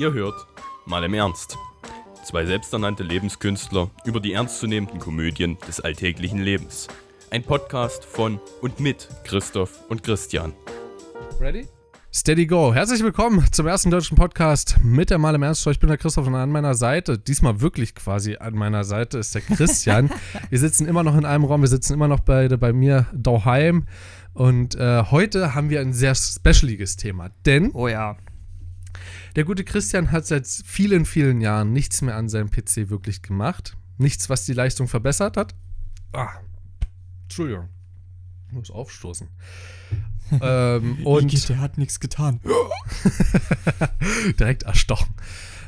Ihr hört mal im Ernst. Zwei selbsternannte Lebenskünstler über die ernstzunehmenden Komödien des alltäglichen Lebens. Ein Podcast von und mit Christoph und Christian. Ready? Steady Go. Herzlich willkommen zum ersten deutschen Podcast mit der Mal im Ernst. Ich bin der Christoph und an meiner Seite, diesmal wirklich quasi an meiner Seite, ist der Christian. wir sitzen immer noch in einem Raum, wir sitzen immer noch beide bei mir daheim. Und äh, heute haben wir ein sehr specialiges Thema, denn Oh ja. Der gute Christian hat seit vielen, vielen Jahren nichts mehr an seinem PC wirklich gemacht. Nichts, was die Leistung verbessert hat. Ah, Entschuldigung. Ich muss aufstoßen. ähm, und der hat nichts getan. direkt erstochen.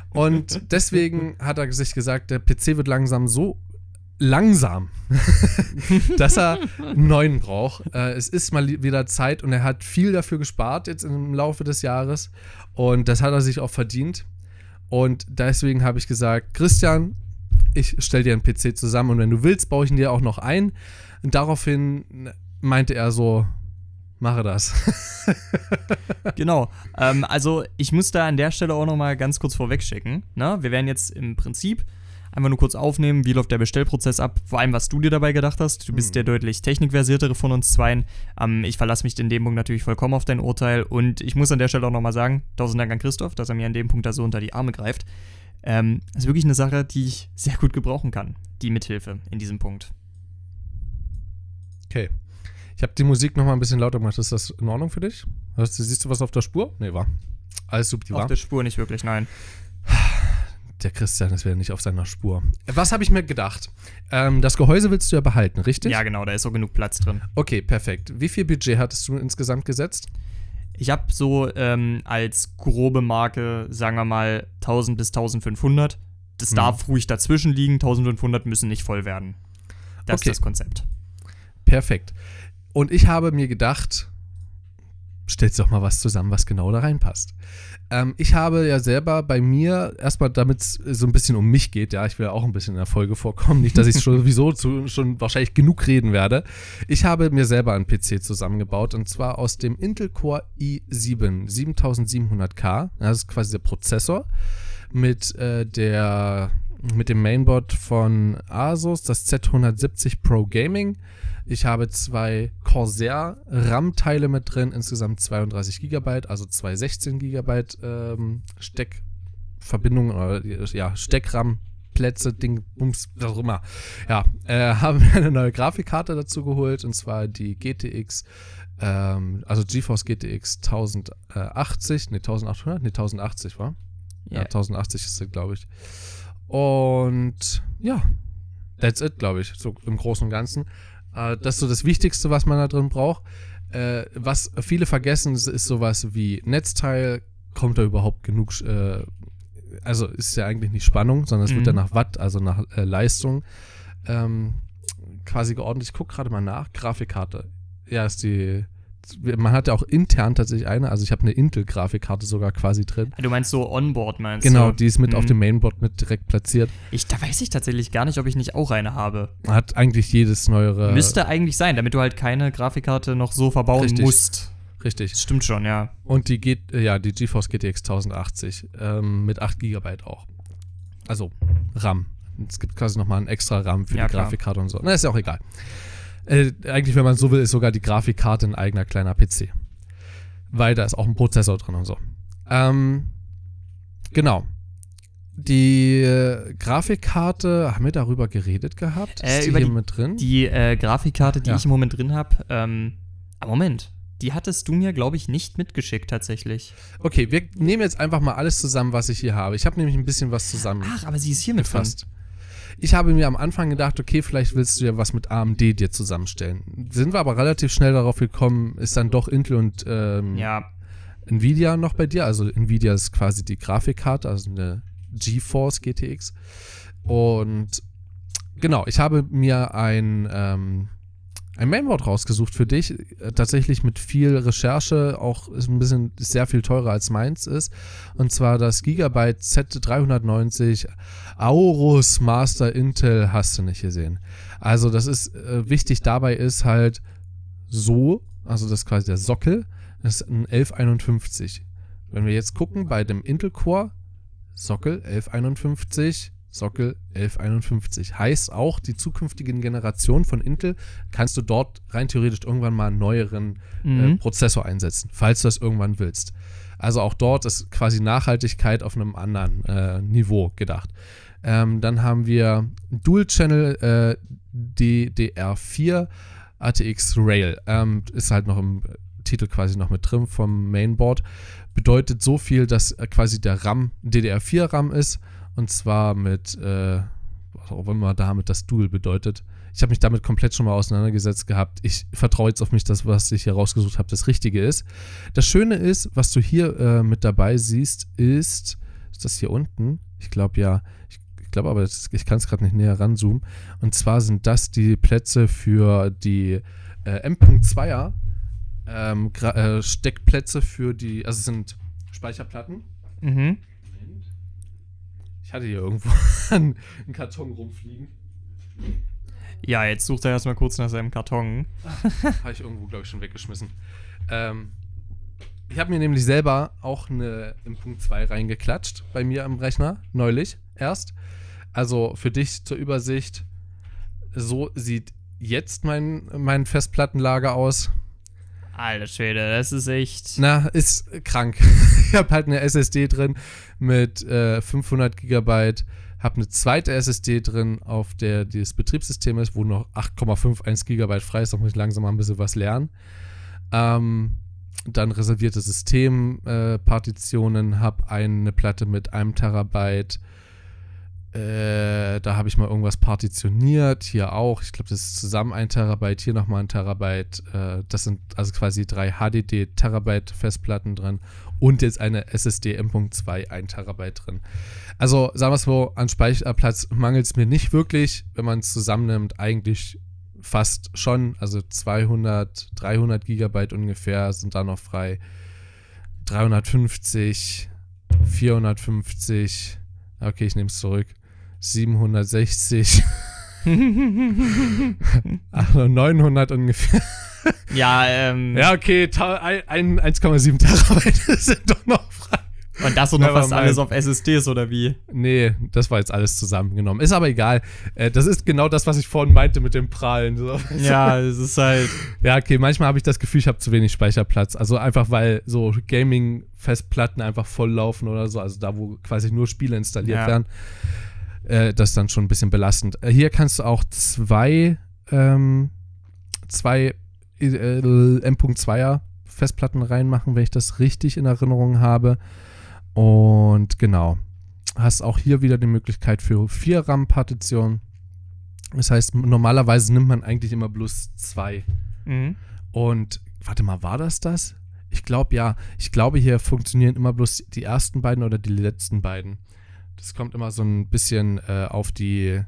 Und deswegen hat er sich gesagt, der PC wird langsam so langsam, dass er einen neuen braucht. Äh, es ist mal wieder Zeit und er hat viel dafür gespart jetzt im Laufe des Jahres und das hat er sich auch verdient. Und deswegen habe ich gesagt, Christian, ich stelle dir einen PC zusammen und wenn du willst, baue ich ihn dir auch noch ein. Und daraufhin meinte er so, mache das. Genau. Ähm, also ich muss da an der Stelle auch noch mal ganz kurz vorwegschicken. Ne? Wir werden jetzt im Prinzip einfach nur kurz aufnehmen, wie läuft der Bestellprozess ab, vor allem was du dir dabei gedacht hast. Du bist Mhm. der deutlich technikversiertere von uns zweien. Ähm, ich verlasse mich in dem Punkt natürlich vollkommen auf dein Urteil und ich muss an der Stelle auch noch mal sagen, tausend Dank an Christoph, dass er mir an dem Punkt da so unter die Arme greift. Ähm, das ist wirklich eine Sache, die ich sehr gut gebrauchen kann, die Mithilfe in diesem Punkt. Okay. Ich habe die Musik noch mal ein bisschen lauter gemacht. Ist das in Ordnung für dich? Siehst du was auf der Spur? Nee, war. Alles super, die Auf war. der Spur nicht wirklich, nein. Der Christian ist wieder nicht auf seiner Spur. Was habe ich mir gedacht? Ähm, das Gehäuse willst du ja behalten, richtig? Ja, genau, da ist so genug Platz drin. Okay, perfekt. Wie viel Budget hattest du insgesamt gesetzt? Ich habe so ähm, als grobe Marke, sagen wir mal, 1000 bis 1500. Das Mhm. darf ruhig dazwischen liegen. 1500 müssen nicht voll werden. Das Okay. ist das Konzept. Perfekt. Und ich habe mir gedacht, stellst doch mal was zusammen, was genau da reinpasst. Ähm, ich habe ja selber bei mir, erstmal damit es so ein bisschen um mich geht, ja, ich will ja auch ein bisschen in der Folge vorkommen, nicht, dass ich sowieso zu, schon wahrscheinlich genug reden werde. Ich habe mir selber einen PC zusammengebaut und zwar aus dem Intel Core i7 7700K. Das ist quasi der Prozessor mit äh, der mit dem Mainboard von Asus, das Z170 Pro Gaming. Ich habe zwei Corsair RAM-Teile mit drin, insgesamt 32 GB, also zwei 16 GB ähm, Steckverbindungen oder ja, Steckram-Plätze, Ding, Bums, was auch immer. Ja, äh, haben mir eine neue Grafikkarte dazu geholt und zwar die GTX, ähm, also GeForce GTX 1080, ne 1800, ne 1080 war. Ja, Ja. 1080 ist es, glaube ich. Und ja, that's it, glaube ich, so im Großen und Ganzen. Äh, das ist so das Wichtigste, was man da drin braucht. Äh, was viele vergessen, ist, ist sowas wie Netzteil. Kommt da überhaupt genug? Äh, also ist ja eigentlich nicht Spannung, sondern es wird Mhm. ja nach Watt, also nach Leistung ähm, quasi geordnet. Ich gucke gerade mal nach. Grafikkarte. Ja, ist die. Man hat ja auch intern tatsächlich eine. Also ich habe eine Intel-Grafikkarte sogar quasi drin. Du meinst so Onboard, meinst Genau, du? die ist mit auf Mhm. dem Mainboard mit direkt platziert. Ich, da weiß ich tatsächlich gar nicht, ob ich nicht auch eine habe. Hat eigentlich jedes neuere. Müsste eigentlich sein, damit du halt keine Grafikkarte noch so verbauen Richtig. musst. Richtig. Das stimmt schon, ja. Und die geht, äh, ja, die GeForce GTX 1080 ähm, mit 8 GB auch. Also RAM. Es gibt quasi nochmal einen extra RAM für Ja, die klar. Grafikkarte und so. Na, ist ja auch egal. Äh, eigentlich, wenn man so will, ist sogar die Grafikkarte ein eigener kleiner PC. Weil da ist auch ein Prozessor drin und so. Ähm, genau. Die äh, Grafikkarte, haben wir darüber geredet gehabt? Äh, ist die über hier die- mit drin? Die äh, Grafikkarte, die Ja. ich im Moment drin habe, ähm, ah, Moment. Die hattest du mir, glaube ich, nicht mitgeschickt tatsächlich. Okay, wir nehmen jetzt einfach mal alles zusammen, was ich hier habe. Ich habe nämlich ein bisschen was zusammen. Ach, aber sie ist hier mit drin. Ich habe mir am Anfang gedacht, okay, vielleicht willst du ja was mit AMD dir zusammenstellen. Sind wir aber relativ schnell darauf gekommen, ist dann doch Intel und ähm, Ja, Nvidia noch bei dir. Also Nvidia ist quasi die Grafikkarte, also eine GeForce GTX. Und genau, ich habe mir ein, ähm, ein Mainboard rausgesucht für dich. Äh, Tatsächlich mit viel Recherche, auch ist ein bisschen sehr viel teurer als meins ist. Und zwar das Gigabyte Z390 Aorus Master Intel hast du nicht gesehen. Also das ist äh, wichtig dabei ist halt so, also das ist quasi der Sockel, das ist ein 1151. Wenn wir jetzt gucken bei dem Intel Core, Sockel 1151, Sockel 1151. Heißt auch, die zukünftigen Generationen von Intel kannst du dort rein theoretisch irgendwann mal einen neueren äh, Mhm. Prozessor einsetzen, falls du das irgendwann willst. Also auch dort ist quasi Nachhaltigkeit auf einem anderen äh, Niveau gedacht. Ähm, dann haben wir Dual-Channel äh, DDR4 ATX Rail. Ähm, ist halt noch im Titel quasi noch mit drin vom Mainboard. Bedeutet so viel, dass äh, quasi der RAM DDR4 RAM ist und zwar mit, äh, auch immer damit das Dual bedeutet. Ich habe mich damit komplett schon mal auseinandergesetzt gehabt. Ich vertraue jetzt auf mich, dass was ich hier rausgesucht habe, das Richtige ist. Das Schöne ist, was du hier äh, mit dabei siehst, ist, ist das hier unten? Ich glaube ja, ich, glaube aber, das, ich kann es gerade nicht näher ranzoomen. Und zwar sind das die Plätze für die äh, M.2er ähm, äh, Steckplätze für die, also es sind Speicherplatten. Mhm. Ich hatte hier irgendwo einen, Karton rumfliegen. Ja, jetzt sucht er erstmal kurz nach seinem Karton. Habe ich irgendwo, glaube ich, schon weggeschmissen. Ähm, ich habe mir nämlich selber auch eine im Punkt 2 reingeklatscht bei mir am Rechner, neulich erst. Also für dich zur Übersicht, so sieht jetzt mein, mein Festplattenlager aus. Alter Schwede, das ist echt. Na, ist krank. ich habe halt eine SSD drin mit äh, 500 Gigabyte, habe eine zweite SSD drin, auf der das Betriebssystem ist, wo noch 8,51 Gigabyte frei ist. Da muss ich langsam mal ein bisschen was lernen. Ähm, dann reservierte Systempartitionen, äh, habe eine Platte mit einem Terabyte. Äh, da habe ich mal irgendwas partitioniert. Hier auch. Ich glaube, das ist zusammen ein Terabyte. Hier nochmal ein Terabyte. Äh, das sind also quasi drei HDD Terabyte Festplatten drin. Und jetzt eine SSD M.2 ein Terabyte drin. Also sagen wir es so, an Speicherplatz mangelt es mir nicht wirklich. Wenn man es zusammennimmt, eigentlich fast schon. Also 200, 300 Gigabyte ungefähr sind da noch frei. 350, 450. Okay, ich nehme es zurück. 760, also 900 ungefähr. ja, ähm. Ja, okay, ta- ein- ein- 1,7 Terabyte sind doch noch frei. Und das und noch fast alles auf SSDs oder wie? Nee, das war jetzt alles zusammengenommen. Ist aber egal. Äh, das ist genau das, was ich vorhin meinte mit dem Prahlen. So. Ja, es ist halt. Ja, okay, manchmal habe ich das Gefühl, ich habe zu wenig Speicherplatz. Also einfach, weil so Gaming-Festplatten einfach voll laufen oder so. Also da, wo quasi nur Spiele installiert Ja. werden. Äh, das ist dann schon ein bisschen belastend. Äh, hier kannst du auch zwei, ähm, zwei äh, M.2er Festplatten reinmachen, wenn ich das richtig in Erinnerung habe. Und genau. Hast auch hier wieder die Möglichkeit für vier RAM-Partitionen. Das heißt, normalerweise nimmt man eigentlich immer bloß zwei. Mhm. Und warte mal, war das das? Ich glaube ja. Ich glaube, hier funktionieren immer bloß die ersten beiden oder die letzten beiden. Das kommt immer so ein bisschen äh, auf die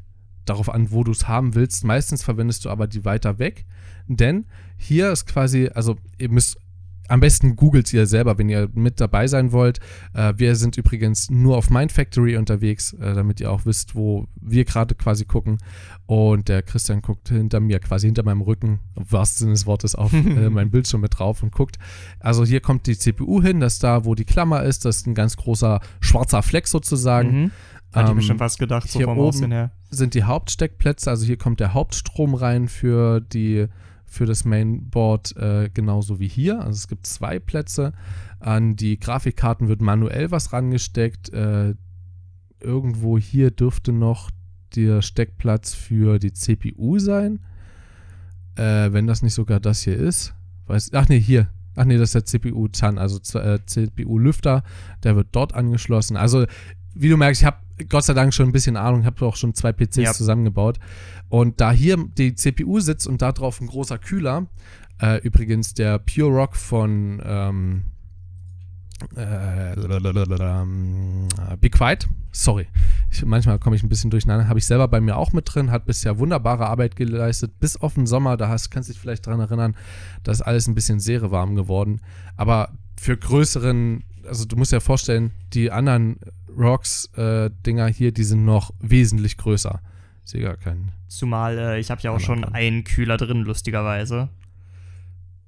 darauf an, wo du es haben willst. Meistens verwendest du aber die weiter weg, denn hier ist quasi, also ihr müsst am besten googelt ihr selber, wenn ihr mit dabei sein wollt. Äh, wir sind übrigens nur auf Mindfactory unterwegs, äh, damit ihr auch wisst, wo wir gerade quasi gucken. Und der Christian guckt hinter mir, quasi hinter meinem Rücken, im wahrsten Sinne des Wortes, auf äh, mein Bildschirm mit drauf und guckt. Also hier kommt die CPU hin, das ist da, wo die Klammer ist. Das ist ein ganz großer schwarzer Fleck sozusagen. Mhm. Hatte ich mir Ähm, schon fast gedacht, so hier vom oben- Aussehen her. sind die Hauptsteckplätze, also hier kommt der Hauptstrom rein für die für das Mainboard äh, genauso wie hier. Also es gibt zwei Plätze. An die Grafikkarten wird manuell was rangesteckt. Äh, irgendwo hier dürfte noch der Steckplatz für die CPU sein. Äh, wenn das nicht sogar das hier ist. Weiß, ach nee, hier. Ach nee, das ist der CPU-ZAN, also äh, CPU-Lüfter. Der wird dort angeschlossen. Also, wie du merkst, ich habe Gott sei Dank schon ein bisschen Ahnung, habe auch schon zwei PCs Ja. zusammengebaut. Und da hier die CPU sitzt und da drauf ein großer Kühler, äh, übrigens der Pure Rock von ähm, äh, Be Quiet, sorry, ich, manchmal komme ich ein bisschen durcheinander, habe ich selber bei mir auch mit drin, hat bisher wunderbare Arbeit geleistet, bis auf den Sommer, da hast, kannst du dich vielleicht dran erinnern, da ist alles ein bisschen sehr warm geworden, aber für größeren, also du musst dir vorstellen, die anderen Rocks-Dinger hier, die sind noch wesentlich größer. Ich sehe gar keinen. Zumal äh, ich habe ja auch schon kann. einen Kühler drin, lustigerweise.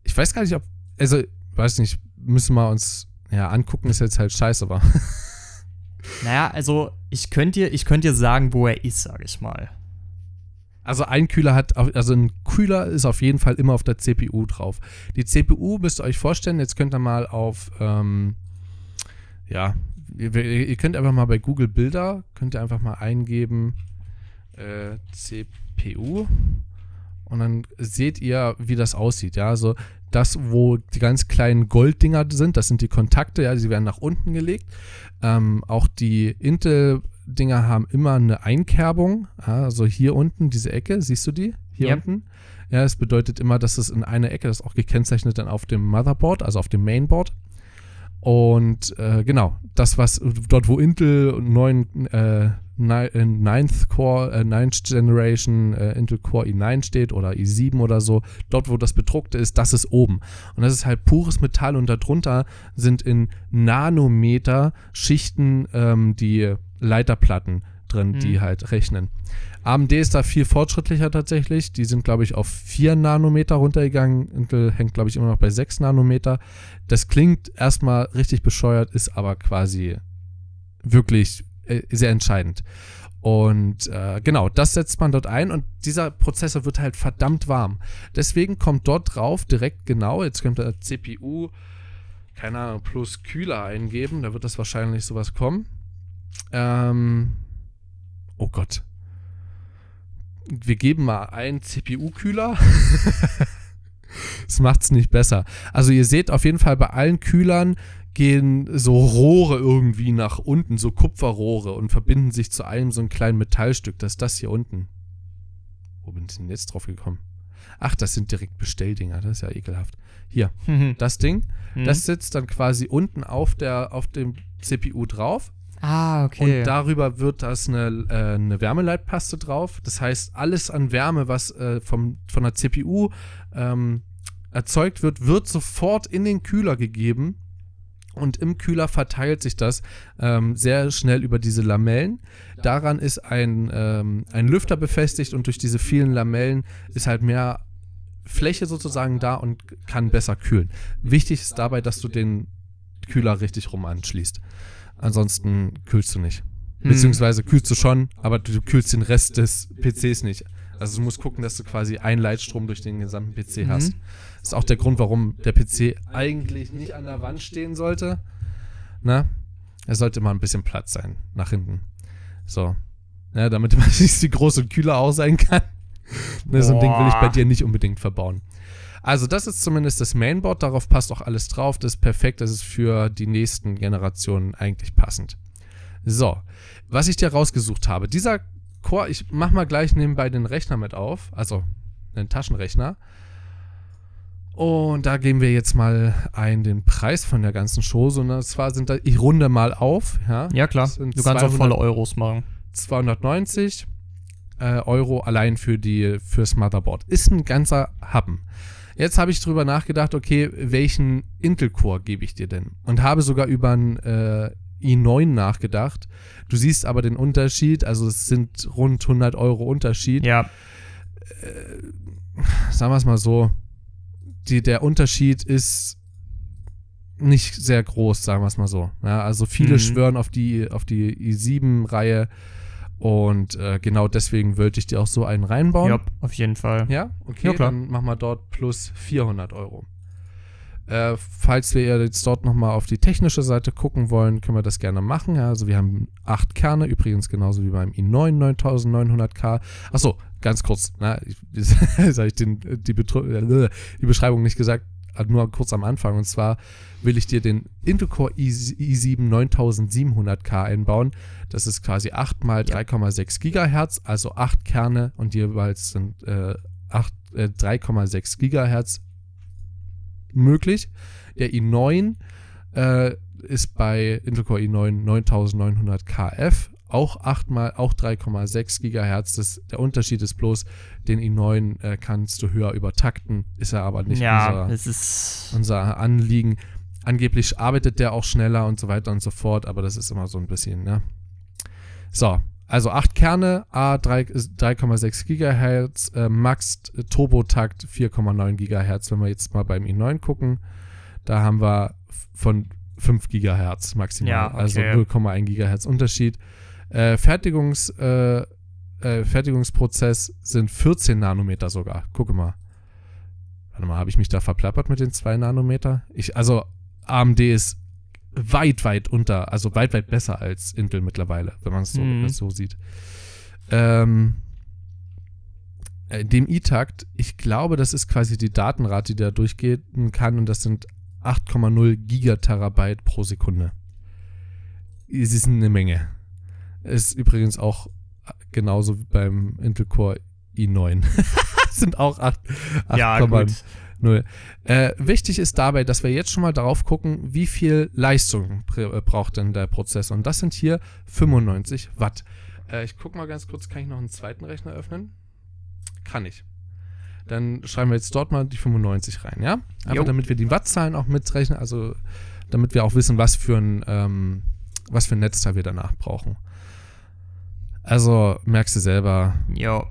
Ich weiß gar nicht, ob, also, weiß nicht, müssen wir uns, ja, angucken ist jetzt halt scheiße, aber Naja, also ich könnte dir, ich könnt dir sagen, wo er ist, sage ich mal. Also ein Kühler hat, also ein Kühler ist auf jeden Fall immer auf der CPU drauf. Die CPU müsst ihr euch vorstellen, jetzt könnt ihr mal auf, ähm, ja, ihr, ihr, könnt einfach mal bei Google Bilder, könnt ihr einfach mal eingeben, äh, CPU und dann seht ihr, wie das aussieht. Ja, also das, wo die ganz kleinen Golddinger sind, das sind die Kontakte, ja, die werden nach unten gelegt. Ähm, auch die Intel-Dinger haben immer eine Einkerbung. Ja, also hier unten, diese Ecke, siehst du die? Hier Ja. unten. Ja, das bedeutet immer, dass es in eine Ecke, das ist auch gekennzeichnet dann auf dem Motherboard, also auf dem Mainboard. Und äh, genau, das, was dort, wo Intel 9, äh, ni- äh, Ninth Core, äh, Ninth Generation, äh, Intel Core i9 steht oder i7 oder so, dort, wo das bedruckte ist, das ist oben. Und das ist halt pures Metall und darunter sind in Nanometer Schichten ähm, die Leiterplatten drin, Mhm. die halt rechnen. AMD ist da viel fortschrittlicher tatsächlich. Die sind, glaube ich, auf 4 Nanometer runtergegangen. Intel hängt, glaube ich, immer noch bei 6 Nanometer. Das klingt erstmal richtig bescheuert, ist aber quasi wirklich äh, sehr entscheidend. Und äh, genau, das setzt man dort ein und dieser Prozessor wird halt verdammt warm. Deswegen kommt dort drauf direkt genau, jetzt könnt ihr CPU, keine Ahnung, plus Kühler eingeben, da wird das wahrscheinlich sowas kommen. Ähm, oh Gott. Wir geben mal ein CPU-Kühler. Das macht es nicht besser. Also ihr seht auf jeden Fall bei allen Kühlern gehen so Rohre irgendwie nach unten, so Kupferrohre und verbinden sich zu einem so einem kleinen Metallstück. Das ist das hier unten. Wo bin ich denn jetzt drauf gekommen? Ach, das sind direkt Bestelldinger, das ist ja ekelhaft. Hier, das Ding, Mhm. das sitzt dann quasi unten auf, der, auf dem CPU drauf ah, okay. und darüber wird das eine, äh, eine Wärmeleitpaste drauf. Das heißt, alles an Wärme, was äh, vom, von der CPU ähm, erzeugt wird, wird sofort in den Kühler gegeben. Und im Kühler verteilt sich das ähm, sehr schnell über diese Lamellen. Daran ist ein, ähm, ein Lüfter befestigt und durch diese vielen Lamellen ist halt mehr Fläche sozusagen da und kann besser kühlen. Wichtig ist dabei, dass du den Kühler richtig rum anschließt. Ansonsten kühlst du nicht. Hm. Beziehungsweise kühlst du schon, aber du kühlst den Rest des PCs nicht. Also du musst gucken, dass du quasi einen Leitstrom durch den gesamten PC Mhm. hast. Das ist auch der Grund, warum der PC eigentlich nicht an der Wand stehen sollte. Na? Er sollte mal ein bisschen Platz sein, nach hinten. So. Ja, damit man nicht die große Kühler auch sein kann. Ne, so ein Ding will ich bei dir nicht unbedingt verbauen. Also, das ist zumindest das Mainboard, darauf passt auch alles drauf. Das ist perfekt, das ist für die nächsten Generationen eigentlich passend. So, was ich dir rausgesucht habe, dieser Core, ich mach mal gleich nebenbei den Rechner mit auf, also einen Taschenrechner. Und da geben wir jetzt mal ein den Preis von der ganzen Chose. Und zwar sind da, ich runde mal auf, ja. ja, klar. Du kannst auch 200 volle Euros machen. 290 äh, Euro allein für die, fürs Motherboard. Ist ein ganzer Happen. Jetzt habe ich drüber nachgedacht, okay, welchen Intel-Core gebe ich dir denn? Und habe sogar über einen äh, i9 nachgedacht. Du siehst aber den Unterschied, also es sind rund 100 Euro Unterschied. Ja, Sagen wir es mal so, die, der Unterschied ist nicht sehr groß, sagen wir es mal so. Ja, also viele Mhm. schwören auf die, auf die i7-Reihe und äh, genau deswegen wollte ich dir auch so einen reinbauen. ja, auf jeden Fall. Ja, okay, Ja, dann machen wir dort plus 400 Euro. Äh, falls wir jetzt dort nochmal auf die technische Seite gucken wollen, können wir das gerne machen. Ja, also wir haben acht Kerne, übrigens genauso wie beim i9 9900K. Achso, ganz kurz, na, ich, jetzt habe ich den, die, Betru- äh, die Beschreibung nicht gesagt, nur kurz am Anfang. Und zwar will ich dir den Intel Core i7 9700K einbauen. Das ist quasi 8 mal 3,6 Gigahertz, also 8 Kerne und jeweils sind äh, 8, äh, 3,6 Gigahertz möglich. Der i9 äh, ist bei Intel Core i9 9900 KF auch 8 mal, auch 3,6 Gigahertz. Das, der Unterschied ist bloß, den i9 äh, kannst du höher übertakten, ist er aber nicht ja, unser, unser Anliegen. Angeblich arbeitet der auch schneller und so weiter und so fort, aber das ist immer so ein bisschen, ne? So, also 8 Kerne, A 3 3,6 Gigahertz, äh, Max äh, Turbotakt 4,9 Gigahertz. Wenn wir jetzt mal beim i9 gucken, da haben wir von 5 Gigahertz maximal. Ja, okay. Also 0,1 Gigahertz Unterschied. Äh, Fertigungs, äh, äh, Fertigungsprozess sind 14 Nanometer sogar. Gucke mal. Warte mal, habe ich mich da verplappert mit den 2 Nanometer? Ich, also AMD ist weit, weit unter, also weit, weit besser als Intel mittlerweile, wenn man es so, Mhm. so sieht. Ähm, äh, dem i-Takt, ich glaube, das ist quasi die Datenrate, die da durchgehen kann und das sind 8,0 Gigaterabyte pro Sekunde. Es ist eine Menge. Ist übrigens auch genauso wie beim Intel Core i9. sind auch 8, Ja, 8,0. gut. Null. Äh, wichtig ist dabei, dass wir jetzt schon mal darauf gucken, wie viel Leistung äh, braucht denn der Prozessor. Und das sind hier 95 Watt. Äh, ich gucke mal ganz kurz, kann ich noch einen zweiten Rechner öffnen? Kann ich. Dann schreiben wir jetzt dort mal die 95 rein, ja? Einfach Jo. damit wir die Wattzahlen auch mitrechnen, also damit wir auch wissen, was für ein, ähm, was für ein Netzteil wir danach brauchen. Also merkst du selber, Jo.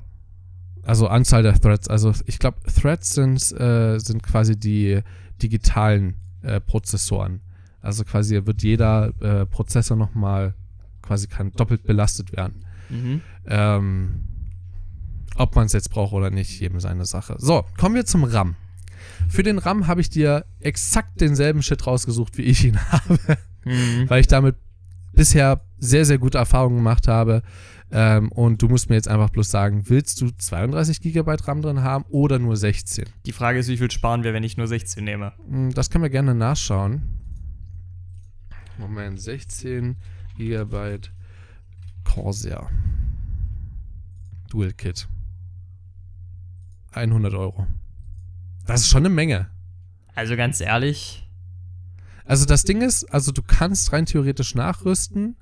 also Anzahl der Threads. Also ich glaube, Threads sind, äh, sind quasi die digitalen äh, Prozessoren. Also quasi wird jeder äh, Prozessor nochmal quasi kann doppelt belastet werden. Mhm. Ähm, ob man es jetzt braucht oder nicht, jedem seine Sache. So, kommen wir zum RAM. Für den RAM habe ich dir exakt denselben Shit rausgesucht, wie ich ihn habe Mhm. weil ich damit bisher sehr, sehr gute Erfahrungen gemacht habe. Ähm, und du musst mir jetzt einfach bloß sagen, willst du 32 GB RAM drin haben oder nur 16? Die Frage ist, wie viel sparen wir, wenn ich nur 16 nehme? Hm, Das können wir gerne nachschauen. Moment, 16 GB Corsair. Dual Kit. 100 Euro. Das ist schon eine Menge. Also ganz ehrlich, Also das Ding ist, also du kannst rein theoretisch nachrüsten,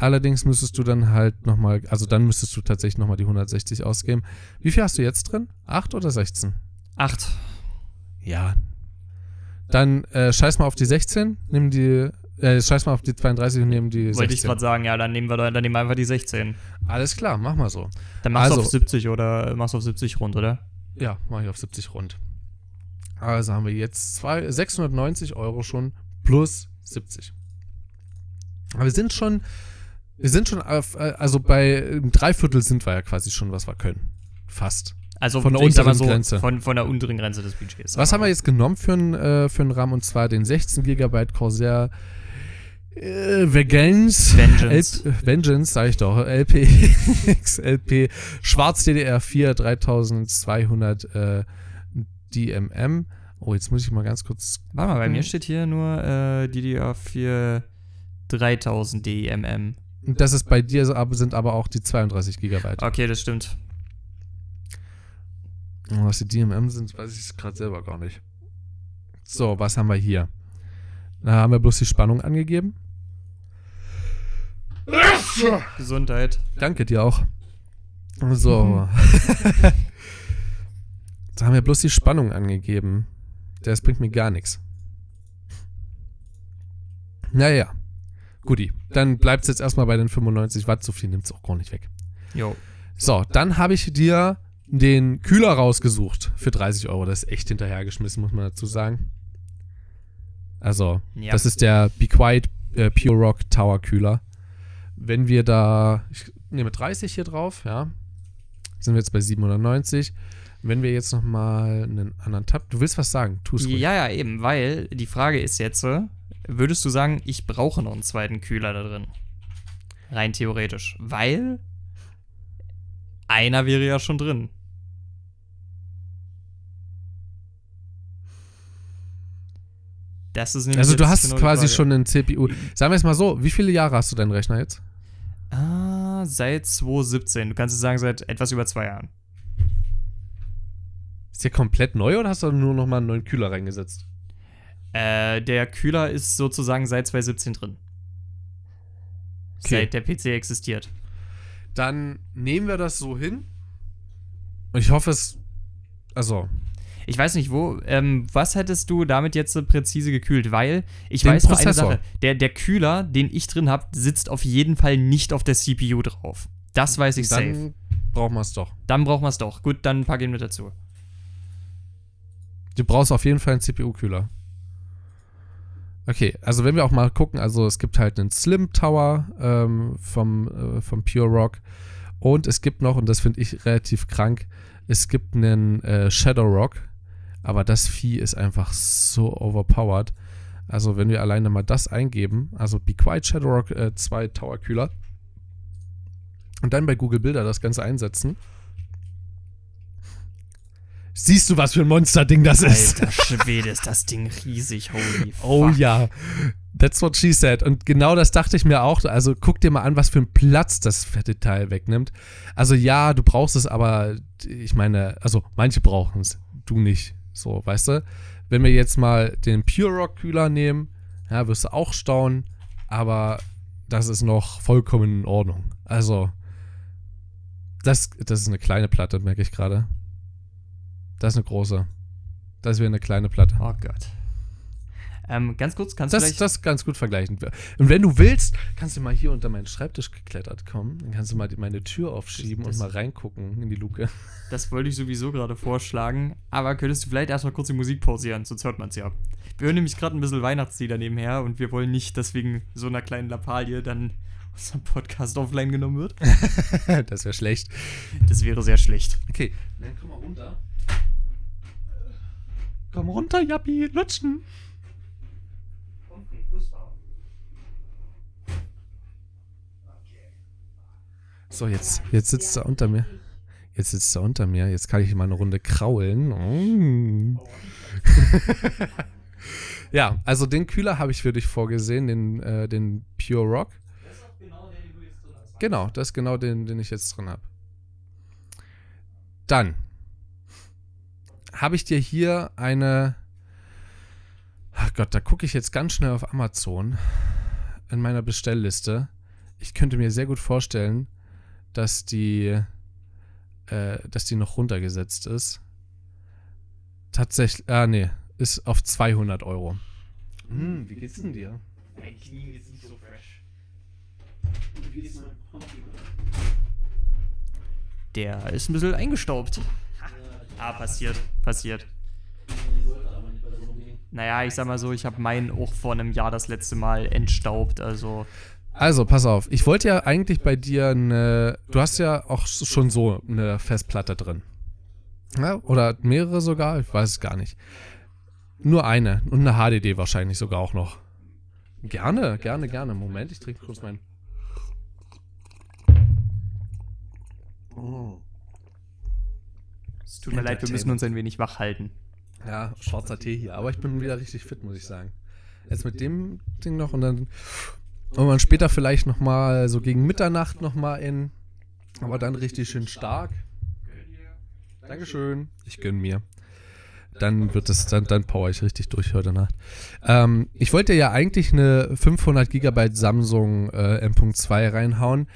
allerdings müsstest du dann halt nochmal, also dann müsstest du tatsächlich nochmal die 160 ausgeben. Wie viel hast du jetzt drin? 8 oder 16? 8. Ja. Dann äh, scheiß mal auf die 16, nimm die, äh, scheiß mal auf die 32 und nimm die Wollte ich 16. gerade sagen, ja, dann nehmen wir da, dann nehmen wir einfach die 16. Alles klar, mach mal so. Dann machst du Also- auf 70 oder machst du auf 70 rund, oder? Ja, mach ich auf 70 rund. Also haben wir jetzt zwei, 690 Euro schon plus 70. Aber wir sind schon, wir sind schon auf, äh, also bei einem Dreiviertel sind wir ja quasi schon, was wir können. Fast. Also Von der unteren Grenze. Von, von der unteren Grenze des Budgets. Was haben wir jetzt genommen für einen äh, für einen RAM? Und zwar den 16 GB Corsair äh, Vengeance. Vengeance. L Vengeance, sag ich doch. LP XLP Schwarz DDR4 3200 äh, DMM. Oh, jetzt muss ich mal ganz kurz. Warte mal, bei mir steht hier nur äh, DDR4 3000 DMM. Das ist bei dir, so, sind aber auch die 32 GB. Okay, das stimmt. Und Was die DMM sind, weiß ich gerade selber gar nicht. So, was haben wir hier? Da haben wir bloß die Spannung angegeben. Gesundheit. Danke dir auch. So. da haben wir bloß die Spannung angegeben. Das bringt mir gar nichts. Naja. Guti. Dann bleibt es jetzt erstmal bei den 95 Watt. So viel nimmt es auch gar nicht weg. Jo. So, dann habe ich dir den Kühler rausgesucht für 30 Euro. Das ist echt hinterhergeschmissen, muss man dazu sagen. Also, Ja. das ist der Be Quiet äh, Pure Rock Tower Kühler. Wenn wir da, ich nehme 30 hier drauf, ja, sind wir jetzt bei 790. Wenn wir jetzt nochmal einen anderen Tab, du willst was sagen, tu es ruhig. Ja, ja, eben, weil die Frage ist jetzt, würdest du sagen, ich brauche noch einen zweiten Kühler da drin? Rein theoretisch. Weil einer wäre ja schon drin. Das ist nämlich Also du hast genau quasi schon einen CPU. Sagen wir es mal so, wie viele Jahre hast du deinen Rechner jetzt? Ah, seit 2017. Du kannst es sagen, seit etwas über zwei Jahren. Ist der komplett neu oder hast du nur nochmal einen neuen Kühler reingesetzt? Äh, der Kühler ist sozusagen seit 2017 drin. Okay. Seit der PC existiert. Dann nehmen wir das so hin. Und ich hoffe es. Also, Ich weiß nicht, wo, ähm, was hättest du damit jetzt so präzise gekühlt? Weil, ich Den weiß nur eine Prozessor. Sache, der, der Kühler, den ich drin habe, sitzt auf jeden Fall nicht auf der CPU drauf. Das weiß ich safe. dann brauchen wir es doch. Dann brauchen wir es doch. Gut, dann pack ihn mit dazu. Du brauchst auf jeden Fall einen CPU-Kühler. Okay, also wenn wir auch mal gucken, also es gibt halt einen Slim Tower ähm, vom, äh, vom Pure Rock. Und es gibt noch, und das finde ich relativ krank, es gibt einen äh, Shadow Rock, aber das Vieh ist einfach so overpowered. Also wenn wir alleine mal das eingeben, also Be Quiet Shadow Rock 2 äh, Tower Kühler. Und dann bei Google Bilder das Ganze einsetzen, Siehst du, was für ein Monsterding das ist? Alter Schwede, ist das Ding riesig, holy Oh fuck. ja. That's what she said. Und genau das dachte ich mir auch. Also guck dir mal an, was für einen Platz das fette Teil wegnimmt. Also ja, du brauchst es, aber ich meine, also manche brauchen es, du nicht. So, weißt du? Wenn wir jetzt mal den Pure Rock Kühler nehmen, ja, wirst du auch staunen, aber das ist noch vollkommen in Ordnung. Also, das, das ist eine kleine Platte, merke ich gerade. Das ist eine große. Das wäre eine kleine Platte. Oh Gott. Ähm, ganz kurz, kannst du Das, vielleicht... das ist ganz gut vergleichen. Und wenn du willst, kannst du mal hier unter meinen Schreibtisch geklettert kommen. Dann kannst du mal meine Tür aufschieben Das- und mal reingucken in die Luke. Das wollte ich sowieso gerade vorschlagen, aber könntest du vielleicht erstmal kurz die Musik pausieren, sonst hört man es ja. Wir hören nämlich gerade ein bisschen Weihnachtslieder nebenher und wir wollen nicht, dass wegen so einer kleinen Lappalie dann unser Podcast offline genommen wird. das wäre schlecht. Das wäre sehr schlecht. Okay, dann komm mal runter. Komm runter, Jappi, lutschen. So, jetzt, jetzt sitzt er unter mir. Jetzt sitzt er unter mir. Jetzt kann ich mal eine Runde kraulen. Ja, also den Kühler habe ich für dich vorgesehen, den, äh, den Pure Rock. Genau, das ist genau den, den ich jetzt drin habe. Dann habe ich dir hier eine. Ach Gott, da gucke ich jetzt ganz schnell auf Amazon in meiner Bestellliste. Ich könnte mir sehr gut vorstellen, dass die, äh, dass die noch runtergesetzt ist. Tatsächlich, ah nee, ist auf 200 Euro. Hm, wie geht's denn dir? Mein Knie ist nicht so fresh. Der ist ein bisschen eingestaubt. Ah, passiert, passiert. Naja, ich sag mal so, ich habe meinen auch vor einem Jahr das letzte Mal entstaubt, also Also, pass auf. Ich wollte ja eigentlich bei dir eine. Du hast ja auch schon so eine Festplatte drin. Ja, oder mehrere sogar, ich weiß es gar nicht. Nur eine. Und eine HDD wahrscheinlich sogar auch noch. Gerne, gerne, gerne. Moment, ich trinke kurz meinen. Oh. Es tut mir leid, wir müssen uns ein wenig wach halten. Ja, schwarzer Tee hier. Aber ich bin wieder richtig fit, muss ich sagen. Jetzt mit dem Ding noch und dann. Und dann später vielleicht nochmal so gegen Mitternacht nochmal in. Aber dann richtig schön stark. Dankeschön. Ich gönn mir. Dann wird es, dann, dann power ich richtig durch heute Nacht. Ähm, ich wollte ja eigentlich eine 500 GB Samsung äh, M.2 reinhauen.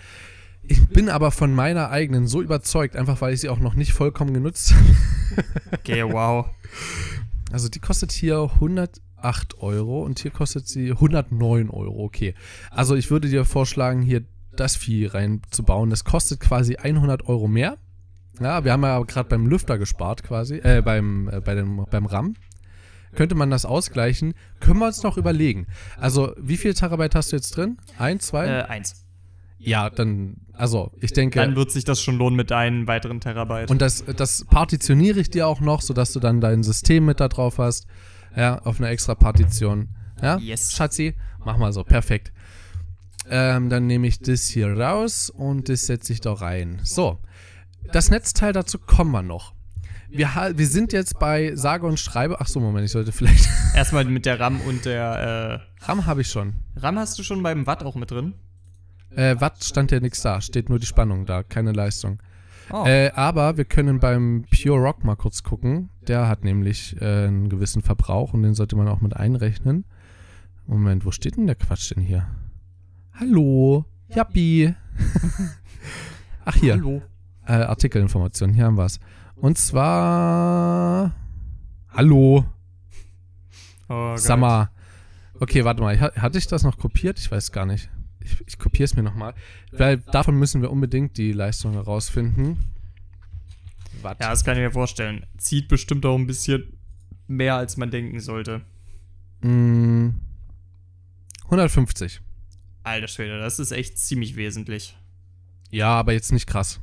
Ich bin aber von meiner eigenen so überzeugt, einfach weil ich sie auch noch nicht vollkommen genutzt habe. Okay, wow. Also die kostet hier 108 Euro und hier kostet sie 109 Euro. Okay. Also ich würde dir vorschlagen, hier das Vieh reinzubauen. Das kostet quasi 100 Euro mehr. Ja, wir haben ja gerade beim Lüfter gespart quasi, äh, beim, äh, bei dem, beim RAM. Könnte man das ausgleichen? Können wir uns noch überlegen. Also, wie viel Terabyte hast du jetzt drin? Ein, zwei? Äh, eins. Ja, dann, also, ich denke. Dann wird sich das schon lohnen mit einem weiteren Terabyte. Und das, das partitioniere ich dir auch noch, sodass du dann dein System mit da drauf hast. Ja, auf einer extra Partition. Ja, Yes. Schatzi, mach mal so, perfekt. Ähm, dann nehme ich das hier raus und das setze ich da rein. So, das Netzteil dazu kommen wir noch. Wir, ha- wir sind jetzt bei sage und schreibe. Ach so, Moment, ich sollte vielleicht. Erstmal mit der RAM und der RAM habe ich schon. äh, RAM hast du schon beim Watt auch mit drin? Äh, Watt stand ja nichts da, steht nur die Spannung da, keine Leistung. Oh. Äh, aber wir können beim Pure Rock mal kurz gucken. Der hat nämlich äh, einen gewissen Verbrauch und den sollte man auch mit einrechnen. Moment, wo steht denn der Quatsch denn hier? Hallo, Jappi. Ach hier, Hallo. äh, Artikelinformationen, hier haben wir es. Und zwar. Hallo, Oh mal. Okay, warte mal, hatte ich das noch kopiert? Ich weiß gar nicht. Ich, ich kopiere es mir nochmal. Weil davon müssen wir unbedingt die Leistung herausfinden. Watt. Ja, das kann ich mir vorstellen. Zieht bestimmt auch ein bisschen mehr, als man denken sollte. Mm, 150. Alter Schwede, das ist echt ziemlich wesentlich. Ja, aber jetzt nicht krass.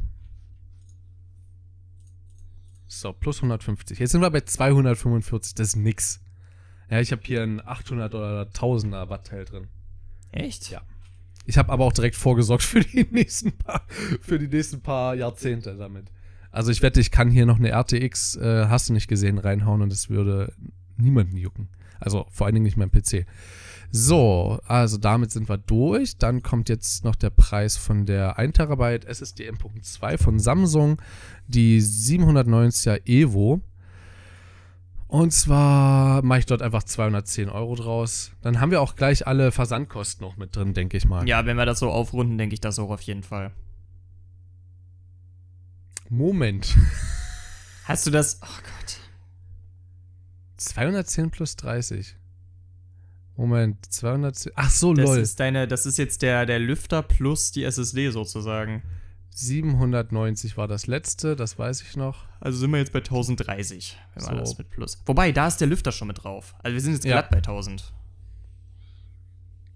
So, plus 150. Jetzt sind wir bei 245. Das ist nix. Ja, ich habe hier ein 800 oder 1000er Wattteil drin. Echt? Ja. Ich habe aber auch direkt vorgesorgt für die nächsten paar, für die nächsten paar Jahrzehnte damit. Also ich wette, ich kann hier noch eine RTX, äh, hast du nicht gesehen, reinhauen und es würde niemanden jucken. Also vor allen Dingen nicht mein PC. So, also damit sind wir durch. Dann kommt jetzt noch der Preis von der 1 Terabyte SSD M.2 von Samsung, die 790er Evo. Und zwar mache ich dort einfach 210 Euro draus. Dann haben wir auch gleich alle Versandkosten noch mit drin, denke ich mal. Ja, wenn wir das so aufrunden, denke ich das auch auf jeden Fall. Moment. Hast du das? Oh Gott. 210 plus 30. Moment, 210. Ach so, Das lol. ist deine, das ist jetzt der, der Lüfter plus die SSD sozusagen. 790 war das letzte, das weiß ich noch. Also sind wir jetzt bei 1030, wenn man So. das mit plus. Wobei, da ist der Lüfter schon mit drauf. Also wir sind jetzt Ja. glatt bei 1000.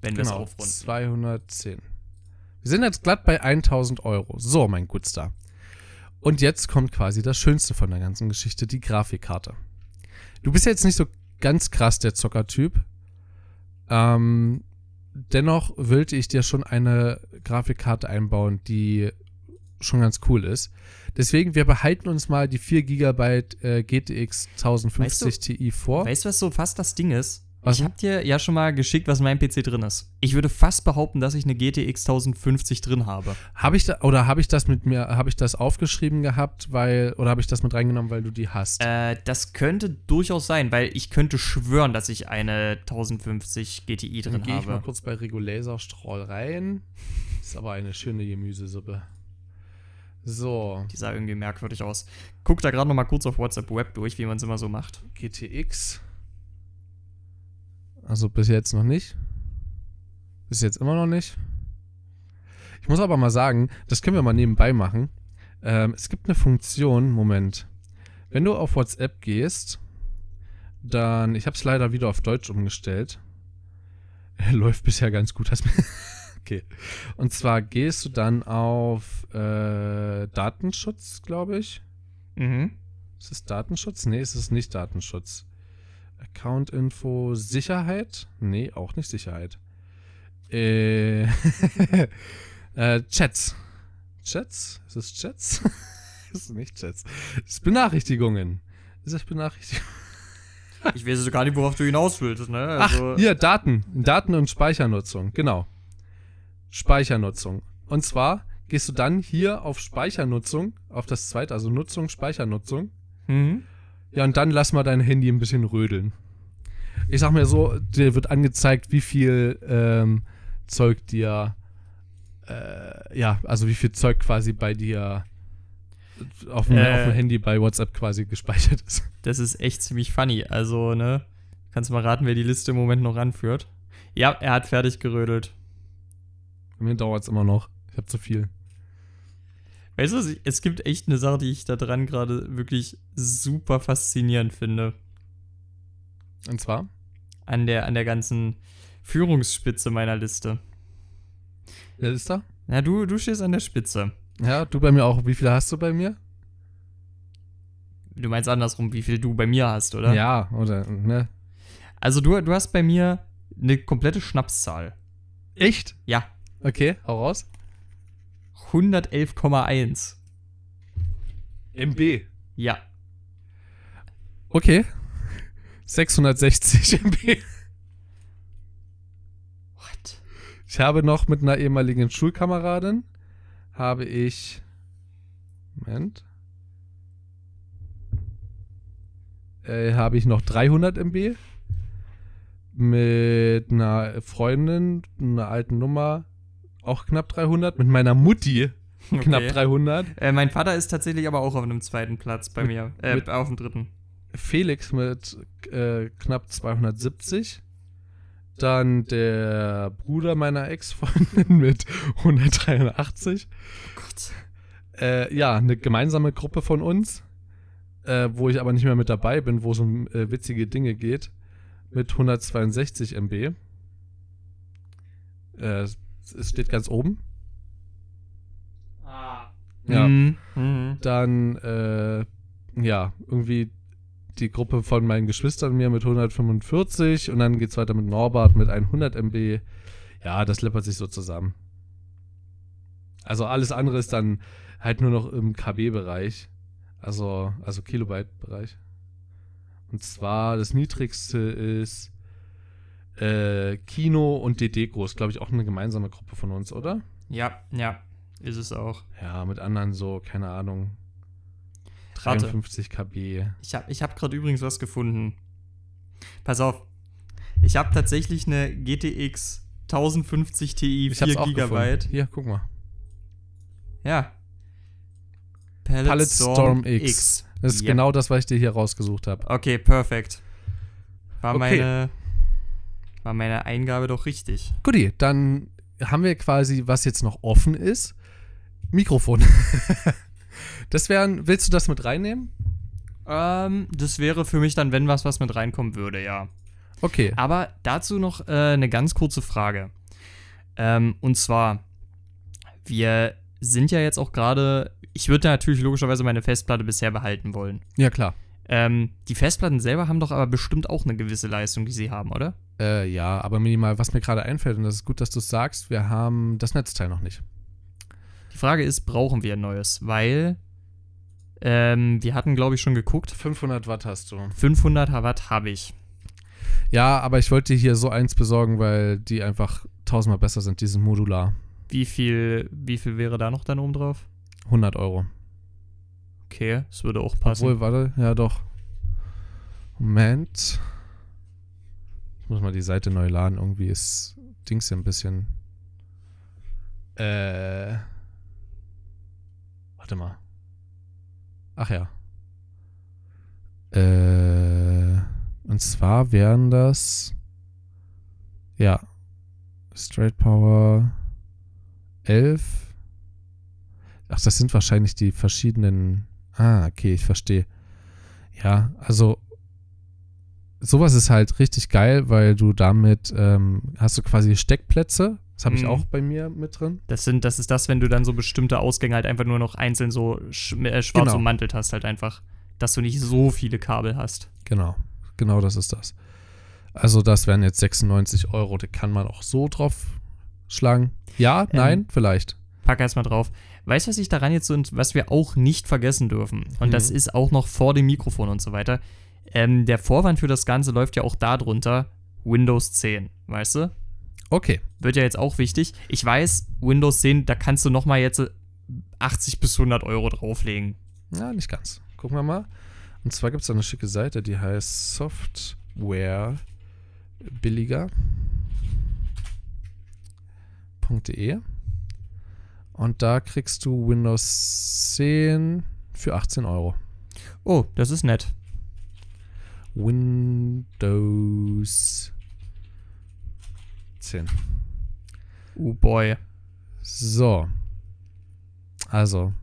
Wenn wir es Genau, aufrunden. 210. Wir sind jetzt glatt bei 1000 Euro. So, mein Gutstar. Und jetzt kommt quasi das Schönste von der ganzen Geschichte, die Grafikkarte. Du bist jetzt nicht so ganz krass der Zockertyp. Ähm, dennoch wollte ich dir schon eine Grafikkarte einbauen, die schon ganz cool ist. Deswegen, wir behalten uns mal die 4 GB äh, GTX 1050 Weißt Ti vor. Weißt du, was so fast das Ding ist? Was ich denn? hab dir ja schon mal geschickt, was in meinem PC drin ist. Ich würde fast behaupten, dass ich eine GTX 1050 drin habe. Habe ich da oder habe ich das mit mir, habe ich das aufgeschrieben gehabt, weil oder habe ich das mit reingenommen, weil du die hast? Äh, das könnte durchaus sein, weil ich könnte schwören, dass ich eine 1050 GTI Dann drin gehe ich mal habe. kurz bei Regulaser Stroll rein. Ist aber eine schöne Gemüsesuppe. So, Die sah irgendwie merkwürdig aus. Guck da gerade noch mal kurz auf WhatsApp Web durch, wie man es immer so macht. GTX. Also bis jetzt noch nicht. Bis jetzt immer noch nicht. Ich muss aber mal sagen, das können wir mal nebenbei machen. Ähm, es gibt eine Funktion, Moment. Wenn du auf WhatsApp gehst, dann, ich habe es leider wieder auf Deutsch umgestellt. Läuft bisher ganz gut. Hast mir okay. Und zwar gehst du dann auf äh, Datenschutz, glaube ich. Mhm. Ist es Datenschutz? Nee, es ist nicht Datenschutz. Account-Info, Sicherheit? Nee, auch nicht Sicherheit. Äh, äh, Chats. Chats? Ist es Chats? ist es nicht Chats. Es ist Benachrichtigungen. Ist es Benachrichtigungen? Ich weiß gar nicht, worauf du hinaus willst, ne? Also, Ach, hier, Daten. Daten- und Speichernutzung. Genau. Speichernutzung. Und zwar gehst du dann hier auf Speichernutzung, auf das zweite, also Nutzung, Speichernutzung. Mhm. Ja, und dann lass mal dein Handy ein bisschen rödeln. Ich sag mir so, dir wird angezeigt, wie viel ähm, Zeug dir, äh, ja, also wie viel Zeug quasi bei dir auf dem, Äh. auf dem Handy bei WhatsApp quasi gespeichert ist. Das ist echt ziemlich funny. Also, ne? Kannst mal raten, wer die Liste im Moment noch anführt. Ja, er hat fertig gerödelt. Bei mir dauert es immer noch. Ich habe zu viel. Weißt du, es gibt echt eine Sache, die ich da dran gerade wirklich super faszinierend finde. Und zwar? An der, an der ganzen Führungsspitze meiner Liste. Wer ist da? Na, du, du stehst an der Spitze. Ja, du bei mir auch. Wie viele hast du bei mir? Du meinst andersrum, wie viel du bei mir hast, oder? Ja, oder, ne? Also du, du hast bei mir eine komplette Schnapszahl. Echt? Ja, Okay, hau raus. 111,1. MB. Ja. Okay. 660 MB. What? Ich habe noch mit einer ehemaligen Schulkameradin habe ich Moment äh, habe ich noch 300 MB mit einer Freundin, einer alten Nummer auch knapp 300 mit meiner Mutti knapp Okay. 300 Äh, mein Vater ist tatsächlich aber auch auf einem zweiten Platz bei mir. Äh, mit- auf dem dritten. Felix mit äh, knapp 270. Dann der Bruder meiner Ex-Freundin mit 183. Oh Gott. Äh, ja, eine gemeinsame Gruppe von uns, äh, wo ich aber nicht mehr mit dabei bin, wo es um äh, witzige Dinge geht, mit 162 MB. Es steht ganz oben. Ah. Ja. Mhm. Mhm. Dann, äh, ja, irgendwie die Gruppe von meinen Geschwistern und mir mit 145 und dann geht's weiter mit Norbert mit 100 MB. Ja, das läppert sich so zusammen. Also alles andere ist dann halt nur noch im KB-Bereich. Also, also Kilobyte-Bereich. Und zwar das niedrigste ist äh, Kino und DD groß, glaube ich, auch eine gemeinsame Gruppe von uns, oder? Ja, ja, ist es auch. Ja, mit anderen so, keine Ahnung. Warte. 53 KB. Ich habe ich hab gerade übrigens was gefunden. Pass auf. Ich habe tatsächlich eine GTX 1050 Ti Ich hab's 4 auch Gigabyte. gefunden. Hier, guck mal. Ja. Palette, Palette Storm X. Das ist Yep. genau das, was ich dir hier rausgesucht habe. Okay, perfekt. War, Okay. meine, war meine Eingabe doch richtig. Guti, dann haben wir quasi, was jetzt noch offen ist, Mikrofon. das wären, willst du das mit reinnehmen? Ähm, das wäre für mich dann, wenn was, was mit reinkommen würde, ja. Okay. Aber dazu noch äh, eine ganz kurze Frage. Ähm, und zwar, wir sind ja jetzt auch gerade, ich würde natürlich logischerweise meine Festplatte bisher behalten wollen. Ja, klar. Ähm, die Festplatten selber haben doch aber bestimmt auch eine gewisse Leistung, die sie haben, oder? Äh, ja, aber minimal, was mir gerade einfällt, und das ist gut, dass du es sagst, wir haben das Netzteil noch nicht. Die Frage ist, brauchen wir ein neues? Weil ähm, wir hatten, glaube ich, schon geguckt. 500 Watt hast du. 500 Watt habe ich. Ja, aber ich wollte hier so eins besorgen, weil die einfach tausendmal besser sind, die sind modular. Wie viel, wie viel wäre da noch dann oben drauf? 100 Euro. Okay, das würde auch passen. Obwohl, warte, ja doch. Moment. Ich muss mal die Seite neu laden. Irgendwie ist Dings hier ein bisschen. Äh. Warte mal. Ach ja. Äh. Und zwar wären das. Ja. Straight Power 11. Ach, das sind wahrscheinlich die verschiedenen. Ah, okay, ich verstehe. Ja, also sowas ist halt richtig geil, weil du damit ähm, hast du quasi Steckplätze. Das habe ich Mhm. auch bei mir mit drin. Das, sind, das ist das, wenn du dann so bestimmte Ausgänge halt einfach nur noch einzeln so sch äh, schwarz Genau. ummantelt hast, halt einfach. Dass du nicht so viele Kabel hast. Genau, genau das ist das. Also das wären jetzt 96 Euro. Da kann man auch so drauf schlagen. Ja, Ähm, nein, vielleicht. Pack erstmal drauf. Weißt du, was ich daran jetzt so, was wir auch nicht vergessen dürfen? Und Mhm. das ist auch noch vor dem Mikrofon und so weiter. Ähm, der Vorwand für das Ganze läuft ja auch darunter Windows 10, weißt du? Okay. Wird ja jetzt auch wichtig. Ich weiß, Windows 10, da kannst du noch mal jetzt äh, 80 bis 100 Euro drauflegen. Ja, nicht ganz. Gucken wir mal. Und zwar gibt es eine schicke Seite, die heißt Software billiger.de. Und da kriegst du Windows 10 für 18 Euro. Oh, das ist nett. Windows 10. Oh boy. So. Also,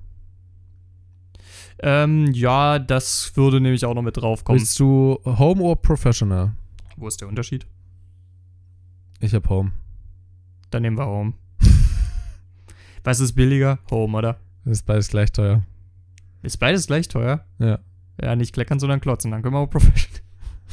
Ähm, ja, das würde nämlich auch noch mit draufkommen. willst du Home oder Professional? Wo ist der Unterschied? Ich habe Home. Dann nehmen wir Home. Was ist billiger? Home, oder? Ist beides gleich teuer. Ist beides gleich teuer? Ja. Ja, nicht kleckern, sondern klotzen. Dann können wir auch Professional.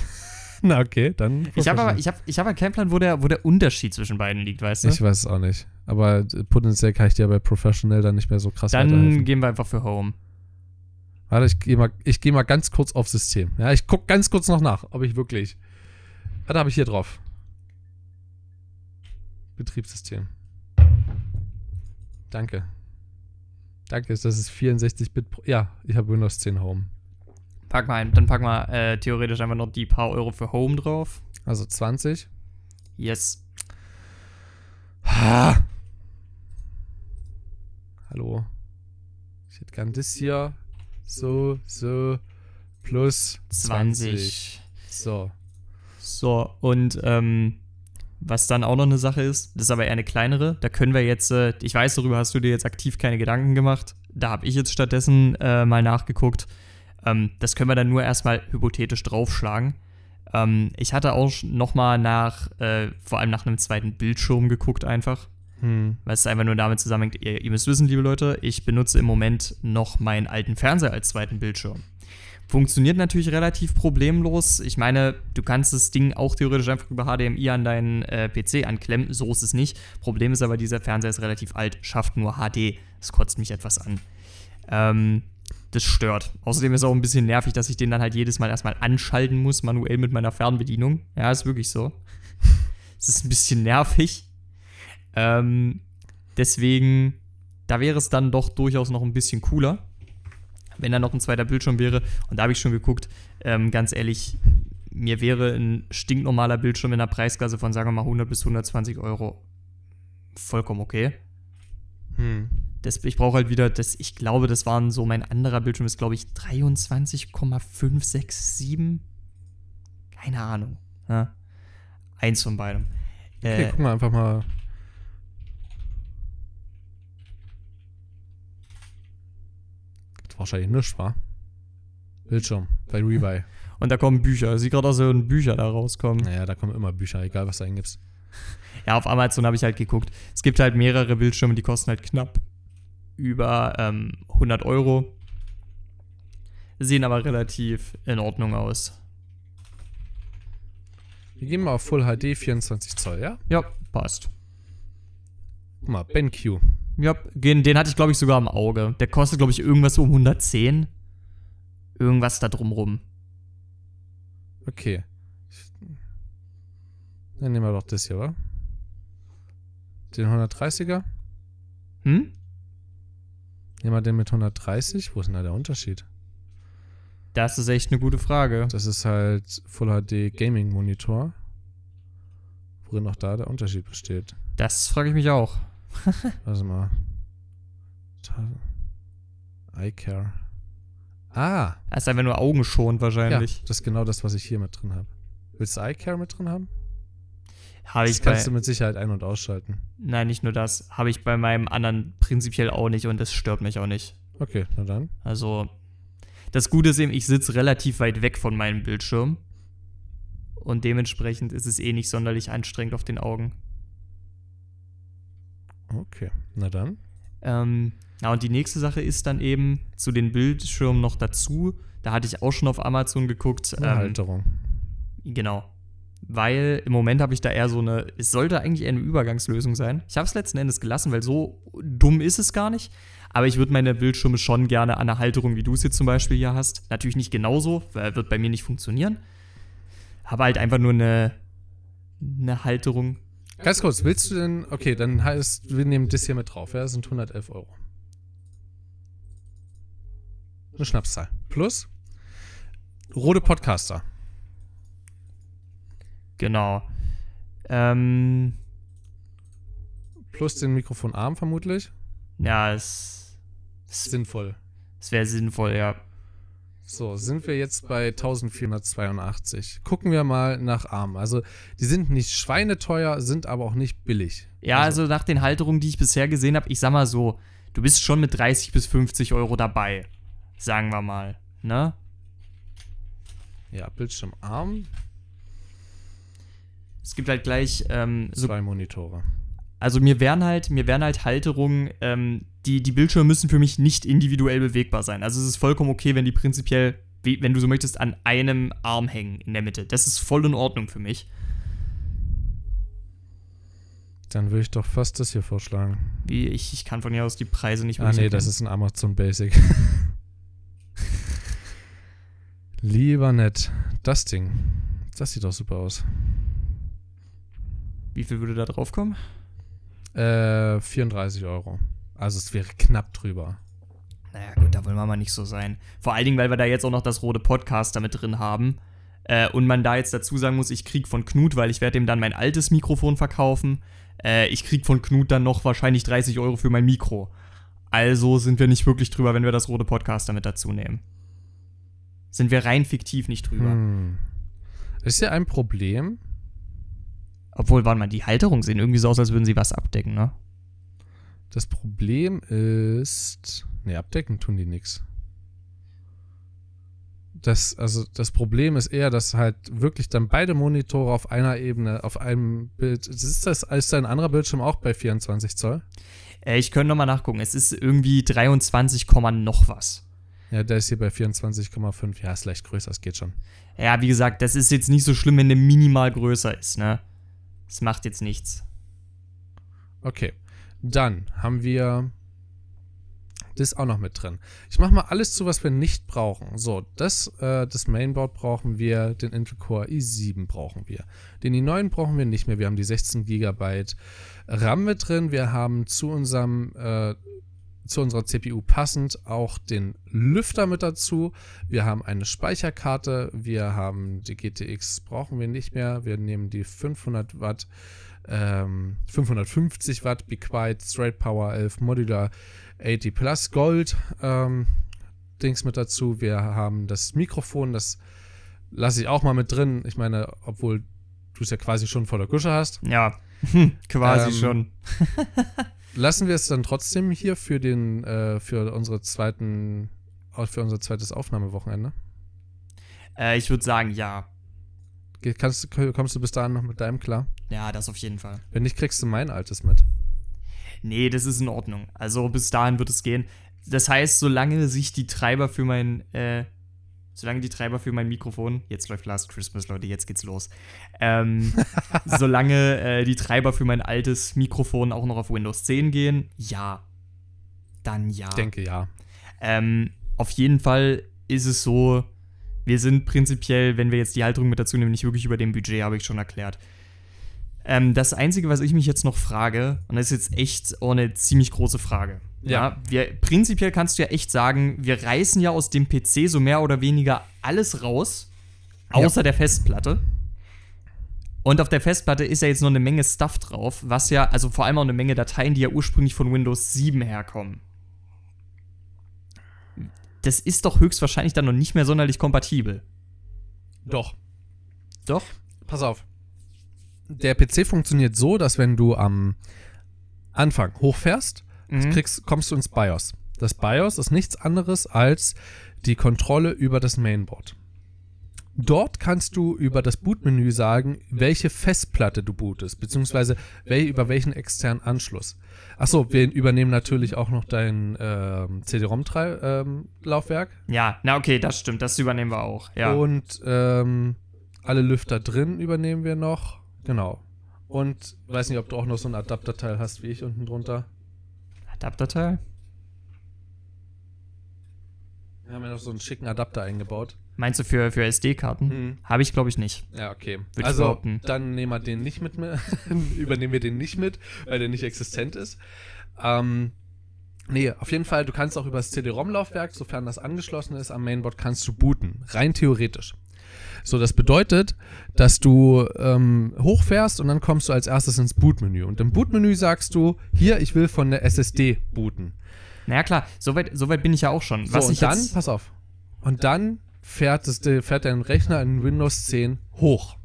Na, okay, dann. Ich habe aber, ich habe, ich habe keinen Plan, wo der, wo der Unterschied zwischen beiden liegt, weißt du? Ich weiß es auch nicht. Aber potenziell kann ich dir bei Professional dann nicht mehr so krass Dann gehen wir einfach für Home. Warte, ich gehe mal, ich geh mal ganz kurz aufs System. Ja, ich gucke ganz kurz noch nach, ob ich wirklich. Warte, habe ich hier drauf. Betriebssystem. Danke. Danke, das ist 64-Bit. pro- Ja, ich habe Windows 10 Home. Pack mal ein, dann pack mal äh, theoretisch einfach noch die paar Euro für Home drauf. Also 20. Yes. Ha. Hallo. Ich hätte gern das hier. So, so. Plus 20. 20. So. So, und ähm, was dann auch noch eine Sache ist, das ist aber eher eine kleinere, da können wir jetzt, äh, ich weiß, darüber hast du dir jetzt aktiv keine Gedanken gemacht, da habe ich jetzt stattdessen äh, mal nachgeguckt. Ähm, das können wir dann nur erstmal hypothetisch draufschlagen. Ähm, ich hatte auch nochmal nach, äh, vor allem nach einem zweiten Bildschirm geguckt einfach. Hm. Weil es einfach nur damit zusammenhängt, ihr, ihr müsst wissen, liebe Leute, ich benutze im Moment noch meinen alten Fernseher als zweiten Bildschirm. Funktioniert natürlich relativ problemlos. Ich meine, du kannst das Ding auch theoretisch einfach über HDMI an deinen äh, PC anklemmen. So ist es nicht. Problem ist aber, dieser Fernseher ist relativ alt, schafft nur HD. Das kotzt mich etwas an. Ähm, das stört. Außerdem ist es auch ein bisschen nervig, dass ich den dann halt jedes Mal erstmal anschalten muss, manuell mit meiner Fernbedienung. Ja, ist wirklich so. Es ist ein bisschen nervig. Ähm, deswegen, da wäre es dann doch durchaus noch ein bisschen cooler, wenn da noch ein zweiter Bildschirm wäre. Und da habe ich schon geguckt, ähm, ganz ehrlich, mir wäre ein stinknormaler Bildschirm in der Preisklasse von, sagen wir mal, 100 bis 120 Euro vollkommen okay. Hm. Das, ich brauche halt wieder, das, ich glaube, das waren so, mein anderer Bildschirm ist, glaube ich, 23,567. Keine Ahnung. Ja. Eins von beidem. Okay, Äh, gucken wir einfach mal. Wahrscheinlich nichts, wa? Bildschirm bei Rebuy. und da kommen Bücher. Sieht gerade aus, als würden Bücher da rauskommen. Naja, da kommen immer Bücher, egal was du eingibst. Ja, auf Amazon habe ich halt geguckt. Es gibt halt mehrere Bildschirme, die kosten halt knapp über ähm, 100 Euro. Sehen aber relativ in Ordnung aus. Wir gehen mal auf Full HD 24 Zoll, ja? Ja, passt. Guck mal, BenQ. Ja, den, den hatte ich, glaube ich, sogar im Auge. Der kostet, glaube ich, irgendwas um 110. Irgendwas da drumrum. Okay. Dann nehmen wir doch das hier, wa? Den 130er? Hm? Nehmen wir den mit 130? Wo ist denn da der Unterschied? Das ist echt eine gute Frage. Das ist halt Full HD Gaming Monitor. Worin auch da der Unterschied besteht. Das frage ich mich auch. Warte mal. Ta- iCare. Ah, Das ist einfach nur augenschonend ja, wahrscheinlich. das ist genau das, was ich hier mit drin habe. Willst du iCare mit drin haben? Habe Das ich bei, kannst du mit Sicherheit ein- und ausschalten. Nein, nicht nur das. Habe ich bei meinem anderen prinzipiell auch nicht und das stört mich auch nicht. Okay, na dann. Also, das Gute ist eben, ich sitze relativ weit weg von meinem Bildschirm. Und dementsprechend ist es eh nicht sonderlich anstrengend auf den Augen. Okay, na dann. Ähm, na, und die nächste Sache ist dann eben zu den Bildschirmen noch dazu. Da hatte ich auch schon auf Amazon geguckt. Eine Ähm, Halterung. Genau. Weil im Moment habe ich da eher so eine, es sollte eigentlich eher eine Übergangslösung sein. Ich habe es letzten Endes gelassen, weil so dumm ist es gar nicht. Aber ich würde meine Bildschirme schon gerne an einer Halterung, wie du es jetzt zum Beispiel hier hast. Natürlich nicht genauso, weil wird bei mir nicht funktionieren. Aber halt einfach nur eine, eine Halterung. Ganz kurz, willst du denn. Okay, dann heißt, wir nehmen das hier mit drauf. Ja, das sind 111 Euro. Eine Schnapszahl. Plus Rode Podcaster. Genau. Ähm, Plus den Mikrofonarm vermutlich. ja, es, Sinnvoll. es wäre sinnvoll, ja. So, sind wir jetzt bei 1482. Gucken wir mal nach Arm. Also, die sind nicht schweineteuer, sind aber auch nicht billig. Ja, also, nach den Halterungen, die ich bisher gesehen habe, ich sag mal so, du bist schon mit 30 bis 50 Euro dabei. Sagen wir mal. Ne? Ja, Bildschirmarm, Es gibt halt gleich, ähm, so, zwei Monitore. also mir wären halt, mir wären halt Halterungen, ähm, die, die Bildschirme müssen für mich nicht individuell bewegbar sein. Also es ist vollkommen okay, wenn die prinzipiell, wenn du so möchtest, an einem Arm hängen in der Mitte. Das ist voll in Ordnung für mich. Dann würde ich doch fast das hier vorschlagen. Wie ich, ich kann von hier aus die Preise nicht Ah, wirklich nee, das erkennen. ist ein Amazon Basic. Lieber nett. Das Ding. Das sieht doch super aus. Wie viel würde da drauf kommen? Äh, 34 Euro. Also es wäre knapp drüber. Naja, gut, da wollen wir mal nicht so sein. Vor allen Dingen, weil wir da jetzt auch noch das rote Podcast damit drin haben. Äh, und man da jetzt dazu sagen muss, ich krieg von Knut, weil ich werde ihm dann mein altes Mikrofon verkaufen. Äh, ich krieg von Knut dann noch wahrscheinlich 30 Euro für mein Mikro. Also sind wir nicht wirklich drüber, wenn wir das rote Podcast damit dazu nehmen. Sind wir rein fiktiv nicht drüber. Hm. Ist ja ein Problem. Obwohl, warte mal, die Halterung sehen irgendwie so aus, als würden sie was abdecken, ne? Das Problem ist. Ne, abdecken tun die nix. Das, also das Problem ist eher, dass halt wirklich dann beide Monitore auf einer Ebene, auf einem Bild. Ist das ist ein anderer Bildschirm auch bei 24 Zoll? Äh, ich könnte nochmal nachgucken. Es ist irgendwie 23, Komma noch was. Ja, der ist hier bei 24,5. Ja, ist leicht größer, es geht schon. Ja, wie gesagt, das ist jetzt nicht so schlimm, wenn der minimal größer ist, ne? Das macht jetzt nichts. Okay. Dann haben wir das auch noch mit drin. Ich mache mal alles zu, was wir nicht brauchen. So, das, äh, das Mainboard brauchen wir, den Intel Core i7 brauchen wir. Den i9 brauchen wir nicht mehr. Wir haben die 16 GB RAM mit drin. Wir haben zu unserem äh, zu unserer CPU passend auch den Lüfter mit dazu. Wir haben eine Speicherkarte. Wir haben die GTX brauchen wir nicht mehr. Wir nehmen die 500 Watt, ähm, 550 Watt Be Quiet Straight Power 11 Modular 80 Plus Gold ähm, Dings mit dazu. Wir haben das Mikrofon, das lasse ich auch mal mit drin. Ich meine, obwohl du es ja quasi schon vor der Gusche hast. Ja, quasi Ähm, schon. Lassen wir es dann trotzdem hier für den, äh, für unsere zweiten, für unser zweites Aufnahmewochenende? Äh, ich würde sagen, ja. Kannst, kommst du bis dahin noch mit deinem klar? Ja, das auf jeden Fall. Wenn nicht, kriegst du mein altes mit. Nee, das ist in Ordnung. Also bis dahin wird es gehen. Das heißt, solange sich die Treiber für mein, äh, solange die Treiber für mein Mikrofon, jetzt läuft Last Christmas, Leute, jetzt geht's los. Ähm, solange äh, die Treiber für mein altes Mikrofon auch noch auf Windows 10 gehen, ja. Dann ja. Ich denke ja. Ähm, auf jeden Fall ist es so, wir sind prinzipiell, wenn wir jetzt die Halterung mit dazu nehmen, nicht wirklich über dem Budget, habe ich schon erklärt. Ähm, das Einzige, was ich mich jetzt noch frage, und das ist jetzt echt auch eine ziemlich große Frage. Ja. wir, prinzipiell kannst du ja echt sagen, wir reißen ja aus dem PC so mehr oder weniger alles raus, außer der Festplatte. Und auf der Festplatte ist ja jetzt noch eine Menge Stuff drauf, was ja, also vor allem auch eine Menge Dateien, die ja ursprünglich von Windows 7 herkommen das ist doch höchstwahrscheinlich dann noch nicht mehr sonderlich kompatibel. Doch. Doch? Pass auf. Der PC funktioniert so, dass wenn du am Anfang hochfährst, Mhm. kriegst, kommst du ins BIOS. Das BIOS ist nichts anderes als die Kontrolle über das Mainboard. Dort kannst du über das Bootmenü sagen, welche Festplatte du bootest, beziehungsweise wel über welchen externen Anschluss. Achso, wir übernehmen natürlich auch noch dein ähm, CD-ROM-Laufwerk Ja, na okay, das stimmt, das übernehmen wir auch. Ja. und ähm, alle Lüfter drin übernehmen wir noch. Genau. Und weiß nicht, ob du auch noch so ein Adapterteil hast wie ich unten drunter. Adapterteil? Wir haben ja noch so einen schicken Adapter eingebaut. Meinst du für, für SD-Karten? Mhm. Habe ich, glaube ich, nicht. Ja, okay. ich also, dann nehmen wir den nicht mit, übernehmen wir den nicht mit, weil der nicht existent ist. Ähm, nee, auf jeden Fall, du kannst auch über das CD-ROM-Laufwerk, sofern das angeschlossen ist am Mainboard, kannst du booten. Rein theoretisch. So, das bedeutet, dass du ähm, hochfährst und dann kommst du als erstes ins Bootmenü. Und im Bootmenü sagst du, hier, ich will von der SSD booten. Naja, klar, soweit so weit bin ich ja auch schon. So, Was und ich dann, jetzt, pass auf. Und dann fährt, es, fährt dein Rechner in Windows 10 hoch.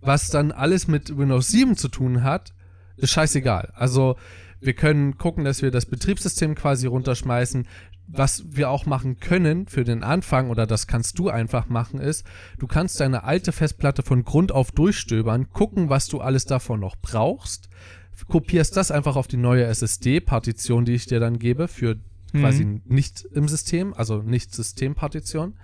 Was dann alles mit Windows 7 zu tun hat, ist scheißegal. Also, wir können gucken, dass wir das Betriebssystem quasi runterschmeißen. Was wir auch machen können für den Anfang, oder das kannst du einfach machen, ist, du kannst deine alte Festplatte von Grund auf durchstöbern, gucken, was du alles davon noch brauchst, kopierst das einfach auf die neue SSD-Partition, die ich dir dann gebe, für quasi nicht im System, also nicht Systempartition.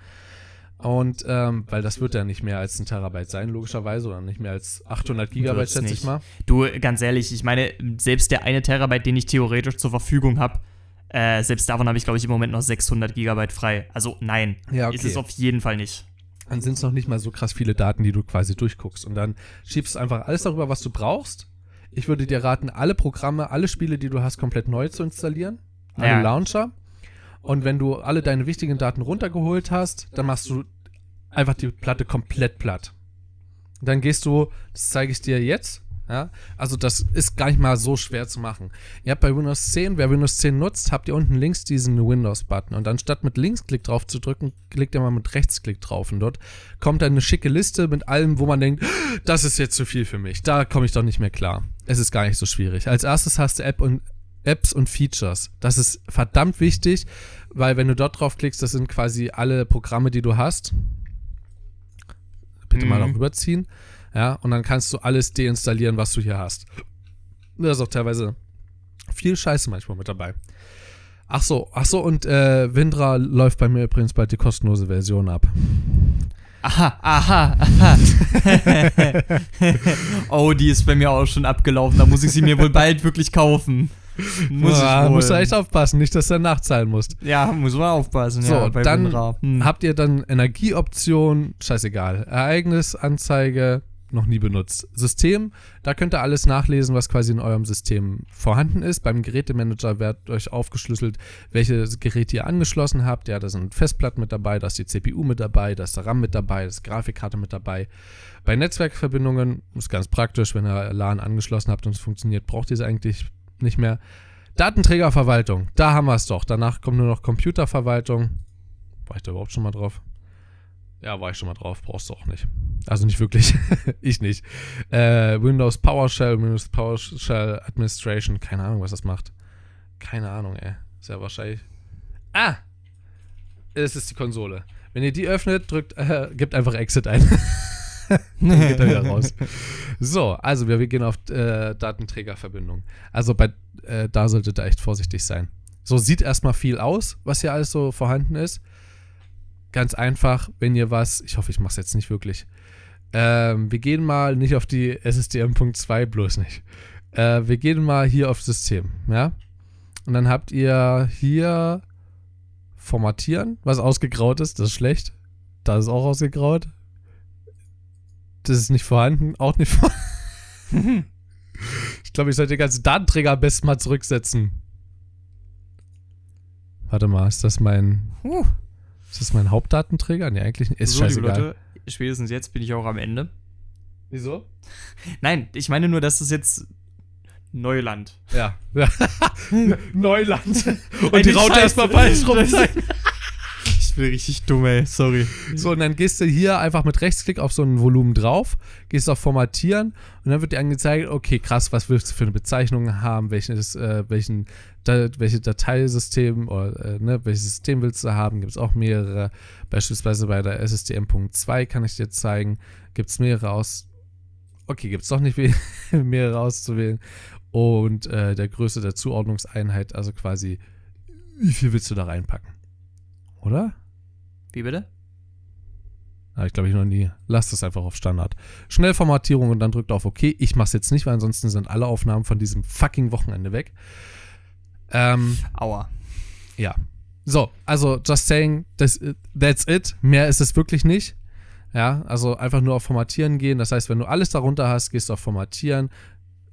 Und ähm, weil das wird ja nicht mehr als ein Terabyte sein, logischerweise, oder nicht mehr als 800 Gigabyte, schätze ich mal. du, ganz ehrlich, ich meine, selbst der eine Terabyte, den ich theoretisch zur Verfügung habe, äh, selbst davon habe ich, glaube ich, im Moment noch 600 Gigabyte frei. Also nein, Ja, ist okay. es auf jeden Fall nicht. Dann sind es noch nicht mal so krass viele Daten, die du quasi durchguckst. Und dann schiebst du einfach alles darüber, was du brauchst. Ich würde dir raten, alle Programme, alle Spiele, die du hast, komplett neu zu installieren. Alle Ja. Launcher. Und wenn du alle deine wichtigen Daten runtergeholt hast, dann machst du einfach die Platte komplett platt. Dann gehst du, das zeige ich dir jetzt. Ja, also das ist gar nicht mal so schwer zu machen. Ihr habt bei Windows 10, wer Windows 10 nutzt, habt ihr unten links diesen Windows-Button. Und anstatt mit Linksklick drauf zu drücken, klickt ihr mal mit Rechtsklick drauf. Und dort kommt dann eine schicke Liste mit allem, wo man denkt, das ist jetzt zu viel für mich. Da komme ich doch nicht mehr klar. Es ist gar nicht so schwierig. Als erstes hast du App und Apps und Features. Das ist verdammt wichtig, weil wenn du dort draufklickst, das sind quasi alle Programme, die du hast. Bitte mal Mhm. darüber ziehen. Ja, und dann kannst du alles deinstallieren, was du hier hast. Da ist auch teilweise viel Scheiße manchmal mit dabei. Ach so, ach so, und äh, Windra läuft bei mir übrigens bald die kostenlose Version ab. Aha, aha, aha. oh, die ist bei mir auch schon abgelaufen. Da muss ich sie mir wohl bald wirklich kaufen. Muss ja, musst du echt aufpassen, nicht, dass du dann nachzahlen musst. Ja, muss man aufpassen. So, ja, dann. Hm. Habt ihr dann Energieoptionen, scheißegal, Ereignisanzeige, noch nie benutzt. System, da könnt ihr alles nachlesen, was quasi in eurem System vorhanden ist. Beim Gerätemanager wird euch aufgeschlüsselt, welche Geräte ihr angeschlossen habt. Ja, da sind Festplatten mit dabei, da ist die CPU mit dabei, da ist der RAM mit dabei, da ist Grafikkarte mit dabei. Bei Netzwerkverbindungen ist ganz praktisch, wenn ihr LAN angeschlossen habt und es funktioniert, braucht ihr es eigentlich nicht mehr. Datenträgerverwaltung, da haben wir es doch. Danach kommt nur noch Computerverwaltung. War ich da überhaupt schon mal drauf? Ja, war ich schon mal drauf, brauchst du auch nicht. Also nicht wirklich. ich nicht. Äh, Windows PowerShell, Windows PowerShell Administration, keine Ahnung, was das macht. Keine Ahnung, ey. Ist ja wahrscheinlich. Ah! Es ist die Konsole. Wenn ihr die öffnet, drückt, äh, gebt einfach Exit ein. Dann geht er wieder raus. So, also wir, wir gehen auf äh, Datenträgerverbindung. Also bei, äh, da solltet ihr echt vorsichtig sein. So sieht erstmal viel aus, was hier alles so vorhanden ist. Ganz einfach, wenn ihr was, ich hoffe, ich mache es jetzt nicht wirklich. Ähm, wir gehen mal nicht auf die SSDM.2, bloß nicht. Äh, wir gehen mal hier auf System, ja. Und dann habt ihr hier Formatieren, was ausgegraut ist, das ist schlecht. Da ist auch ausgegraut. Das ist nicht vorhanden, auch nicht vorhanden. ich glaube, ich sollte den ganzen Datenträger am besten mal zurücksetzen. Warte mal, ist das mein. Huh. Ist das mein Hauptdatenträger? Nee, eigentlich. Ist so, liebe scheißegal. Leute, spätestens jetzt bin ich auch am Ende. Wieso? Nein, ich meine nur, dass das jetzt Neuland. Ja. Neuland. Und Ey, die Raute erstmal falsch rum sein. Bin richtig dumm, ey. Sorry. So, und dann gehst du hier einfach mit Rechtsklick auf so ein Volumen drauf, gehst auf Formatieren und dann wird dir angezeigt, okay, krass, was willst du für eine Bezeichnung haben, welches, äh, welchen, da, welche Dateisystem oder äh, ne, welches System willst du haben, gibt es auch mehrere. Beispielsweise bei der SSDM.2 kann ich dir zeigen, gibt es mehrere aus. Okay, gibt es doch nicht mehrere auszuwählen. Und äh, der Größe der Zuordnungseinheit, also quasi, wie viel willst du da reinpacken? Oder? Wie bitte? Habe ich glaube ich noch nie. Lasst es einfach auf Standard. Schnellformatierung und dann drückt auf OK. Ich mache es jetzt nicht, weil ansonsten sind alle Aufnahmen von diesem fucking Wochenende weg. Ähm, Aua. ja. So, also just saying, das, that's it. Mehr ist es wirklich nicht. Ja, also einfach nur auf Formatieren gehen. Das heißt, wenn du alles darunter hast, gehst du auf Formatieren,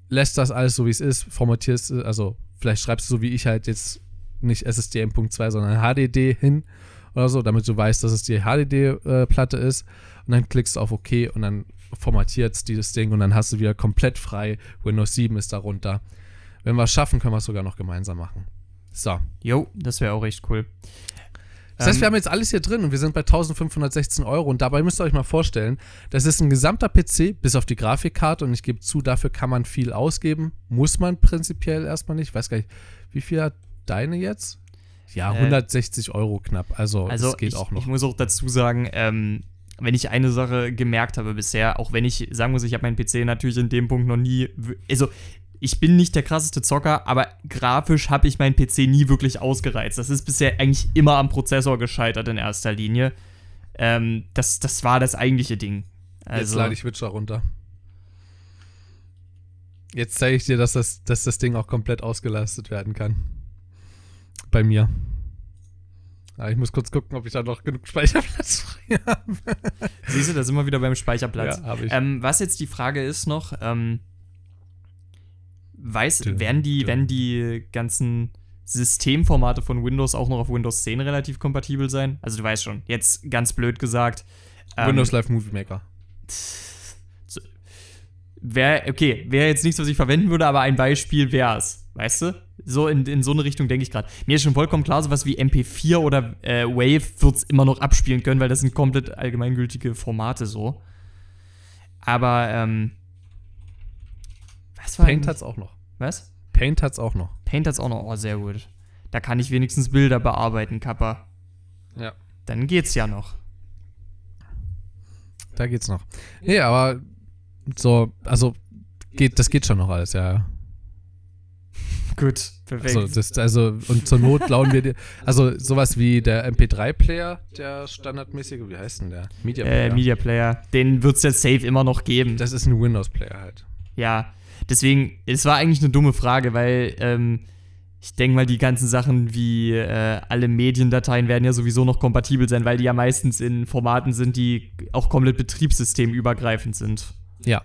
lässt das alles so wie es ist, formatierst, äh, also vielleicht schreibst du so wie ich halt jetzt nicht SSDM.2, sondern HDD hin oder so, damit du weißt, dass es die HDD-Platte ist. Und dann klickst du auf OK und dann formatiert es dieses Ding und dann hast du wieder komplett frei. Windows 7 ist darunter. Wenn wir es schaffen, können wir es sogar noch gemeinsam machen. So. Jo, das wäre auch echt cool. Das heißt, Ähm, wir haben jetzt alles hier drin und wir sind bei 1516 Euro. Und dabei müsst ihr euch mal vorstellen, das ist ein gesamter PC, bis auf die Grafikkarte. Und ich gebe zu, dafür kann man viel ausgeben. Muss man prinzipiell erstmal nicht. Ich weiß gar nicht, wie viel hat deine jetzt? Ja, Äh, 160 Euro knapp. Also, Also das geht ich, auch noch. ich muss auch dazu sagen, ähm, wenn ich eine Sache gemerkt habe bisher, auch wenn ich sagen muss, ich habe meinen PC natürlich in dem Punkt noch nie, also ich bin nicht der krasseste Zocker, aber grafisch habe ich meinen PC nie wirklich ausgereizt. Das ist bisher eigentlich immer am Prozessor gescheitert in erster Linie. Ähm, das, das war das eigentliche Ding. Jetzt Also, lade ich Witcher runter. Jetzt zeige ich dir, dass das, dass das Ding auch komplett ausgelastet werden kann. Bei mir. Aber ich muss kurz gucken, ob ich da noch genug Speicherplatz frei habe. siehst du, da sind wir wieder beim Speicherplatz. Ja. Ähm, was jetzt die Frage ist noch, ähm, weiß, Dün, werden die, dün. werden die ganzen Systemformate von Windows auch noch auf Windows 10 relativ kompatibel sein? Also du weißt schon, jetzt ganz blöd gesagt. ähm, Windows Live Movie Maker. Wäre, okay, wäre jetzt nichts, was ich verwenden würde, aber ein Beispiel wäre es. Weißt du? So in, in so eine Richtung denke ich gerade. Mir ist schon vollkommen klar, sowas wie MP4 oder äh, Wave wird es immer noch abspielen können, weil das sind komplett allgemeingültige Formate so. Aber, ähm. Was war Paint eigentlich- hat's auch noch. Was? Paint Paint hat's auch noch. Paint hat's auch noch. Oh, sehr gut. Da kann ich wenigstens Bilder bearbeiten, Kappa. Ja. Dann geht's ja noch. Da geht's noch. Nee, aber so, also geht, das geht schon noch alles, ja. Ja. Gut, perfekt. Also, das, also, und zur Not lauen wir dir, also sowas wie der MP3-Player, der standardmäßige, wie heißt denn der? Media äh, Media Player. Den wird's jetzt safe immer noch geben. Das ist ein Windows-Player halt. Ja, deswegen, es war eigentlich eine dumme Frage, weil ähm, ich denke mal, die ganzen Sachen wie äh, alle Mediendateien werden ja sowieso noch kompatibel sein, weil die ja meistens in Formaten sind, die auch komplett betriebssystemübergreifend sind. Ja.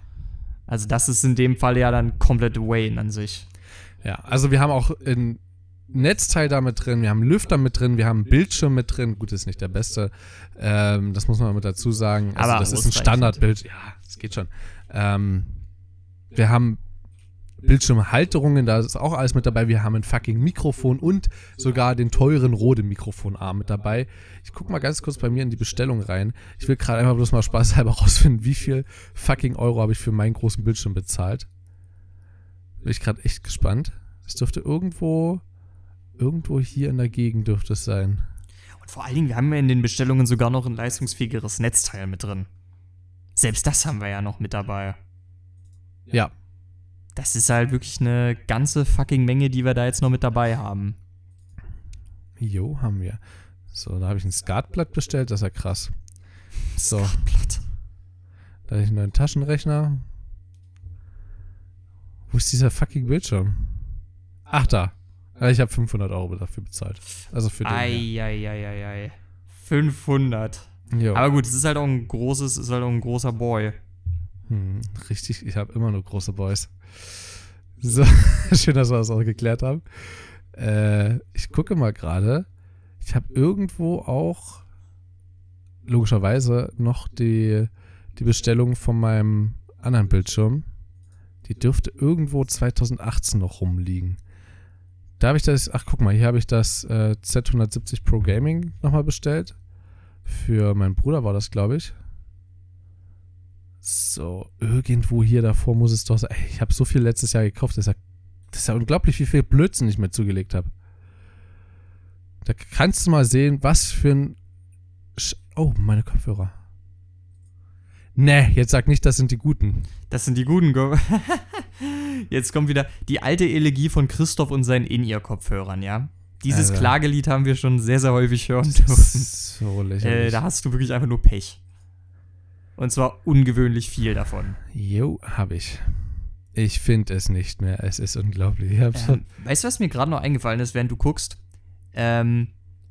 Also das ist in dem Fall ja dann komplett Wayne an sich. Ja, also wir haben auch ein Netzteil da mit drin, wir haben Lüfter mit drin, wir haben einen Bildschirm mit drin. Gut, ist nicht der beste, ähm, das muss man mit dazu sagen. Also Aber das ist ein. Standardbild. Ja, das geht schon. Ähm, wir haben Bildschirmhalterungen, da ist auch alles mit dabei. Wir haben ein fucking Mikrofon und sogar den teuren Rode Mikrofonarm mit dabei. Ich guck mal ganz kurz bei mir in die Bestellung rein. Ich will gerade einfach bloß mal spaßhalber rausfinden, wie viel fucking Euro habe ich für meinen großen Bildschirm bezahlt. Bin ich gerade echt gespannt. Es dürfte irgendwo, irgendwo hier in der Gegend dürfte es sein. Und vor allen Dingen, wir haben ja in den Bestellungen sogar noch ein leistungsfähigeres Netzteil mit drin. Selbst das haben wir ja noch mit dabei. Ja, Das ist halt wirklich eine ganze fucking Menge, die wir da jetzt noch mit dabei haben. jo, haben wir. So, da habe ich ein Skatblatt bestellt, das ist ja krass. So, Blatt. da habe ich einen neuen Taschenrechner. Wo ist dieser fucking Bildschirm? Ach, da. Ja, Ich habe 500 Euro dafür bezahlt. Also für den. Eieieiei. 500. Jo. Aber gut, es ist halt auch ein großes, es ist halt auch ein großer Boy. Hm, richtig, ich habe immer nur große Boys. So, schön, dass wir das auch geklärt haben. Äh, ich gucke mal gerade. Ich habe irgendwo auch logischerweise noch die, die Bestellung von meinem anderen Bildschirm. Die dürfte irgendwo 2018 noch rumliegen. Da habe ich das, ach guck mal, hier habe ich das äh, Z170 Pro Gaming nochmal bestellt. Für meinen Bruder war das, glaube ich. So, irgendwo hier davor muss es doch sein. Ich habe so viel letztes Jahr gekauft. Das ist, ja, das ist ja unglaublich, wie viel Blödsinn ich mir zugelegt habe. Da kannst du mal sehen, was für ein. Sch oh, meine Kopfhörer. Nee, jetzt sag nicht, das sind die guten. Das sind die guten. Jetzt kommt wieder die alte Elegie von Christoph und seinen In-Ear-Kopfhörern, ja? Dieses Alter. Klagelied haben wir schon sehr, sehr häufig hören Das dürfen. ist so Äh, lächerlich. da hast du wirklich einfach nur Pech. Und zwar ungewöhnlich viel davon. Jo, hab ich. Ich finde es nicht mehr. Es ist unglaublich. Ich hab's Ähm, weißt du, was mir gerade noch eingefallen ist, während du guckst? Ähm,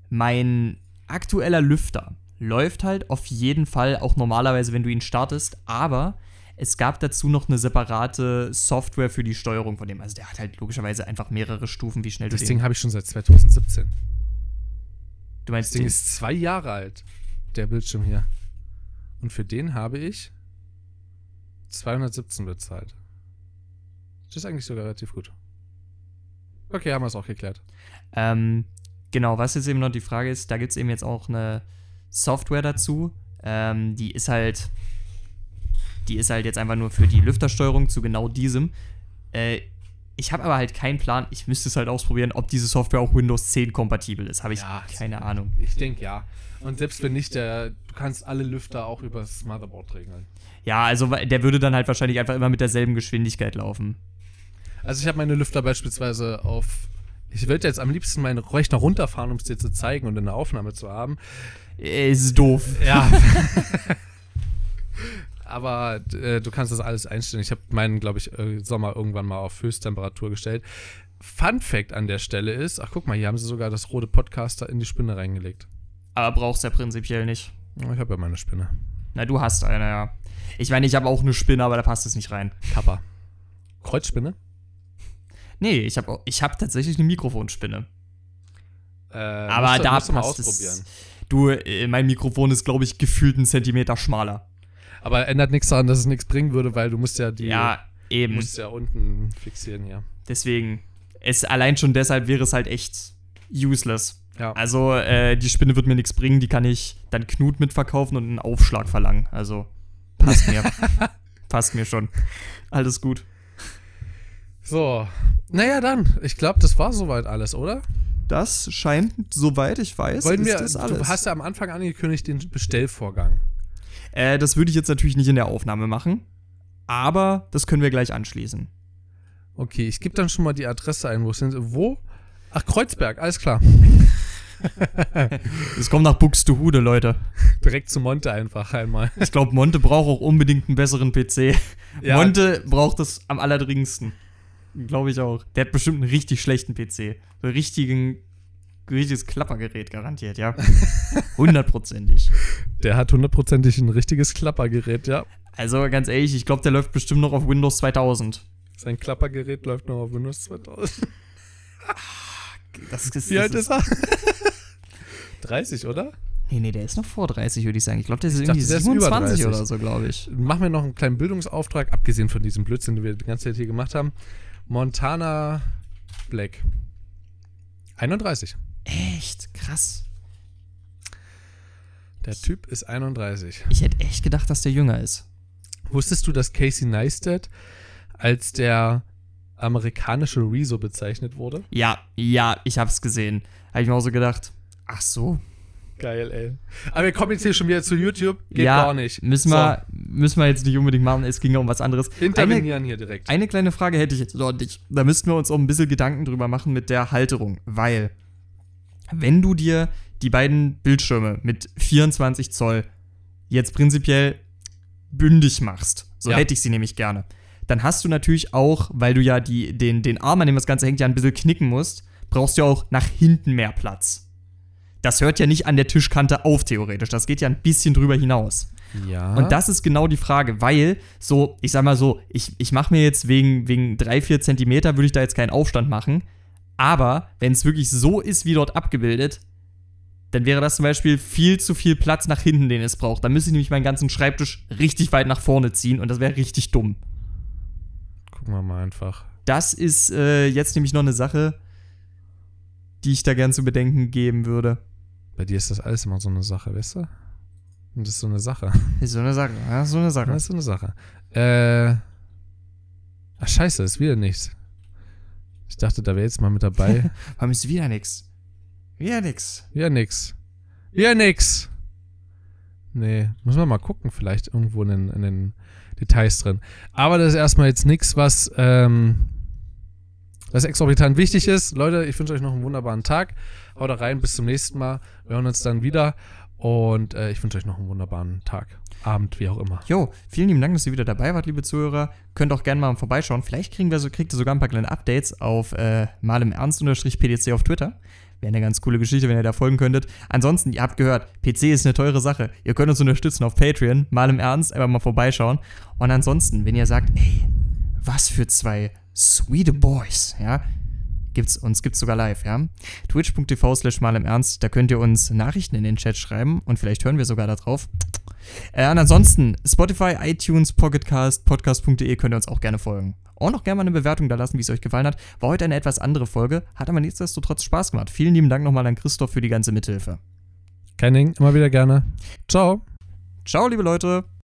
mein aktueller Lüfter läuft halt auf jeden Fall auch normalerweise, wenn du ihn startest, aber es gab dazu noch eine separate Software für die Steuerung von dem. Also der hat halt logischerweise einfach mehrere Stufen, wie schnell das du Ding den. habe ich schon seit 2017. Du meinst Das Ding den, ist zwei Jahre alt. Der Bildschirm hier. Und für den habe ich 217 bezahlt. Das ist eigentlich sogar relativ gut. Okay, haben wir es auch geklärt. Ähm, genau, was jetzt eben noch die Frage ist, da gibt es eben jetzt auch eine Software dazu. Ähm, die ist halt, die ist halt jetzt einfach nur für die Lüftersteuerung zu genau diesem. Äh, ich habe aber halt keinen Plan, ich müsste es halt ausprobieren, ob diese Software auch Windows 10 kompatibel ist. Habe ich Ja, keine Ahnung. Ich denke ja. Und selbst wenn nicht, der, du kannst alle Lüfter auch über das Motherboard regeln. Ja, also der würde dann halt wahrscheinlich einfach immer mit derselben Geschwindigkeit laufen. Also ich habe meine Lüfter beispielsweise auf. Ich würde jetzt am liebsten meinen Rechner runterfahren, um es dir zu zeigen und in der Aufnahme zu haben. Äh, Ist doof. Ja. Aber äh, du kannst das alles einstellen. Ich habe meinen, glaube ich, äh, Sommer irgendwann mal auf Höchsttemperatur gestellt. Fun Fact an der Stelle ist, ach guck mal, hier haben sie sogar das rote Podcaster in die Spinne reingelegt. Aber brauchst ja prinzipiell nicht. Ich habe ja meine Spinne. Na, du hast eine, ja. Ich meine, ich habe auch eine Spinne, aber da passt es nicht rein. Kappa. Kreuzspinne? Nee, ich habe ich hab tatsächlich eine Mikrofonspinne. Äh, Aber musst du- da musst du mal passt ausprobieren. es. Du, äh, mein Mikrofon ist, glaube ich, gefühlt einen Zentimeter schmaler. Aber ändert nichts daran, dass es nichts bringen würde, weil du musst ja die Ja, du eben. musst ja unten fixieren hier. Deswegen. Es allein schon deshalb wäre es halt echt useless. Ja. Also, äh, die Spinne wird mir nichts bringen, die kann ich dann Knut mitverkaufen und einen Aufschlag verlangen. Also, passt mir. passt mir schon. Alles gut. So. Naja, dann. Ich glaube, das war soweit alles, oder? Das scheint, soweit ich weiß, Wollen wir, ist das alles. Du hast ja am Anfang angekündigt den Bestellvorgang. Äh, das würde ich jetzt natürlich nicht in der Aufnahme machen, aber das können wir gleich anschließen. Okay, ich gebe dann schon mal die Adresse ein. Wo sind sie? Wo? Ach, Kreuzberg, alles klar. Es kommt nach Buxtehude, Leute. Direkt zu Monte einfach einmal. Ich glaube, Monte braucht auch unbedingt einen besseren PC. Ja. Monte braucht es am allerdringendsten. Glaube ich auch. Der hat bestimmt einen richtig schlechten PC. So richtigen, richtiges Klappergerät garantiert, ja. Hundertprozentig. Der hat hundertprozentig ein richtiges Klappergerät, ja. Also ganz ehrlich, ich glaube, der läuft bestimmt noch auf Windows 2000. Sein Klappergerät läuft noch auf Windows 2000. Das ist, Wie alt ist er? 30, oder? Nee, nee, der ist noch vor 30, würde ich sagen. Ich glaube, der ist Ich irgendwie dachte, der ist über 27 30. oder so, glaube ich. Machen wir noch einen kleinen Bildungsauftrag, abgesehen von diesem Blödsinn, den wir die ganze Zeit hier gemacht haben. Montana Black. 31. Echt? Krass. Der Typ ist 31. Ich hätte echt gedacht, dass der jünger ist. Wusstest du, dass Casey Neistat als der amerikanische Rezo bezeichnet wurde? Ja, ja, ich hab's gesehen. Habe ich mir auch so gedacht. Ach so. Geil, ey. Aber wir kommen jetzt hier schon wieder zu YouTube. Geht ja, gar nicht. Müssen wir, müssen wir jetzt nicht unbedingt machen. Es ging ja um was anderes. Intervenieren hier direkt. Eine kleine Frage hätte ich jetzt noch nicht. Da müssten wir uns auch ein bisschen Gedanken drüber machen mit der Halterung. Weil, wenn du dir die beiden Bildschirme mit 24 Zoll jetzt prinzipiell bündig machst, so Ja. hätte ich sie nämlich gerne, dann hast du natürlich auch, weil du ja die, den, den Arm, an dem das Ganze hängt, ja ein bisschen knicken musst, brauchst du auch nach hinten mehr Platz. Das hört ja nicht an der Tischkante auf, theoretisch. Das geht ja ein bisschen drüber hinaus. ja. Und das ist genau die Frage, weil so, ich sag mal so, ich, ich mache mir jetzt wegen, wegen 3, 4 Zentimeter, würde ich da jetzt keinen Aufstand machen. Aber wenn es wirklich so ist, wie dort abgebildet, dann wäre das zum Beispiel viel zu viel Platz nach hinten, den es braucht. Dann müsste ich nämlich meinen ganzen Schreibtisch richtig weit nach vorne ziehen und das wäre richtig dumm. Gucken wir mal einfach. Das ist äh, jetzt nämlich noch eine Sache, die ich da gern zu bedenken geben würde. Bei dir ist das alles immer so eine Sache, weißt du? Und das ist so eine Sache. Ist so eine Sache, ja, so eine Sache. Das ist so eine Sache. Äh. Ach, scheiße, ist wieder nichts. Ich dachte, da wäre jetzt mal mit dabei. Warum ist wieder nix? Wieder nix. Ja, nix. Ja, nix. Nee, muss man mal gucken, vielleicht irgendwo in den, in den Details drin. Aber das ist erstmal jetzt nichts, was, ähm, was exorbitant wichtig ist. Leute, ich wünsche euch noch einen wunderbaren Tag. Haut rein, bis zum nächsten Mal. Wir hören uns dann wieder. Und äh, ich wünsche euch noch einen wunderbaren Tag, Abend, wie auch immer. Jo, vielen lieben Dank, dass ihr wieder dabei wart, liebe Zuhörer. Könnt auch gerne mal vorbeischauen. Vielleicht kriegen wir so, kriegt ihr sogar ein paar kleine Updates auf äh, mal im Ernst-PDC auf Twitter. Wäre eine ganz coole Geschichte, wenn ihr da folgen könntet. Ansonsten, ihr habt gehört, PC ist eine teure Sache. Ihr könnt uns unterstützen auf Patreon, mal im Ernst, einfach mal vorbeischauen. Und ansonsten, wenn ihr sagt, ey, was für zwei sweet Boys, ja, gibt's, uns gibt's sogar live, ja. Twitch.tv slash mal im Ernst, da könnt ihr uns Nachrichten in den Chat schreiben und vielleicht hören wir sogar da drauf. Äh, und ansonsten, Spotify, iTunes, Pocketcast, podcast.de könnt ihr uns auch gerne folgen. Auch noch gerne mal eine Bewertung da lassen, wie es euch gefallen hat. War heute eine etwas andere Folge, hat aber nichtsdestotrotz Spaß gemacht. Vielen lieben Dank nochmal an Christoph für die ganze Mithilfe. Kein Ding, immer wieder gerne. Ciao. Ciao, liebe Leute.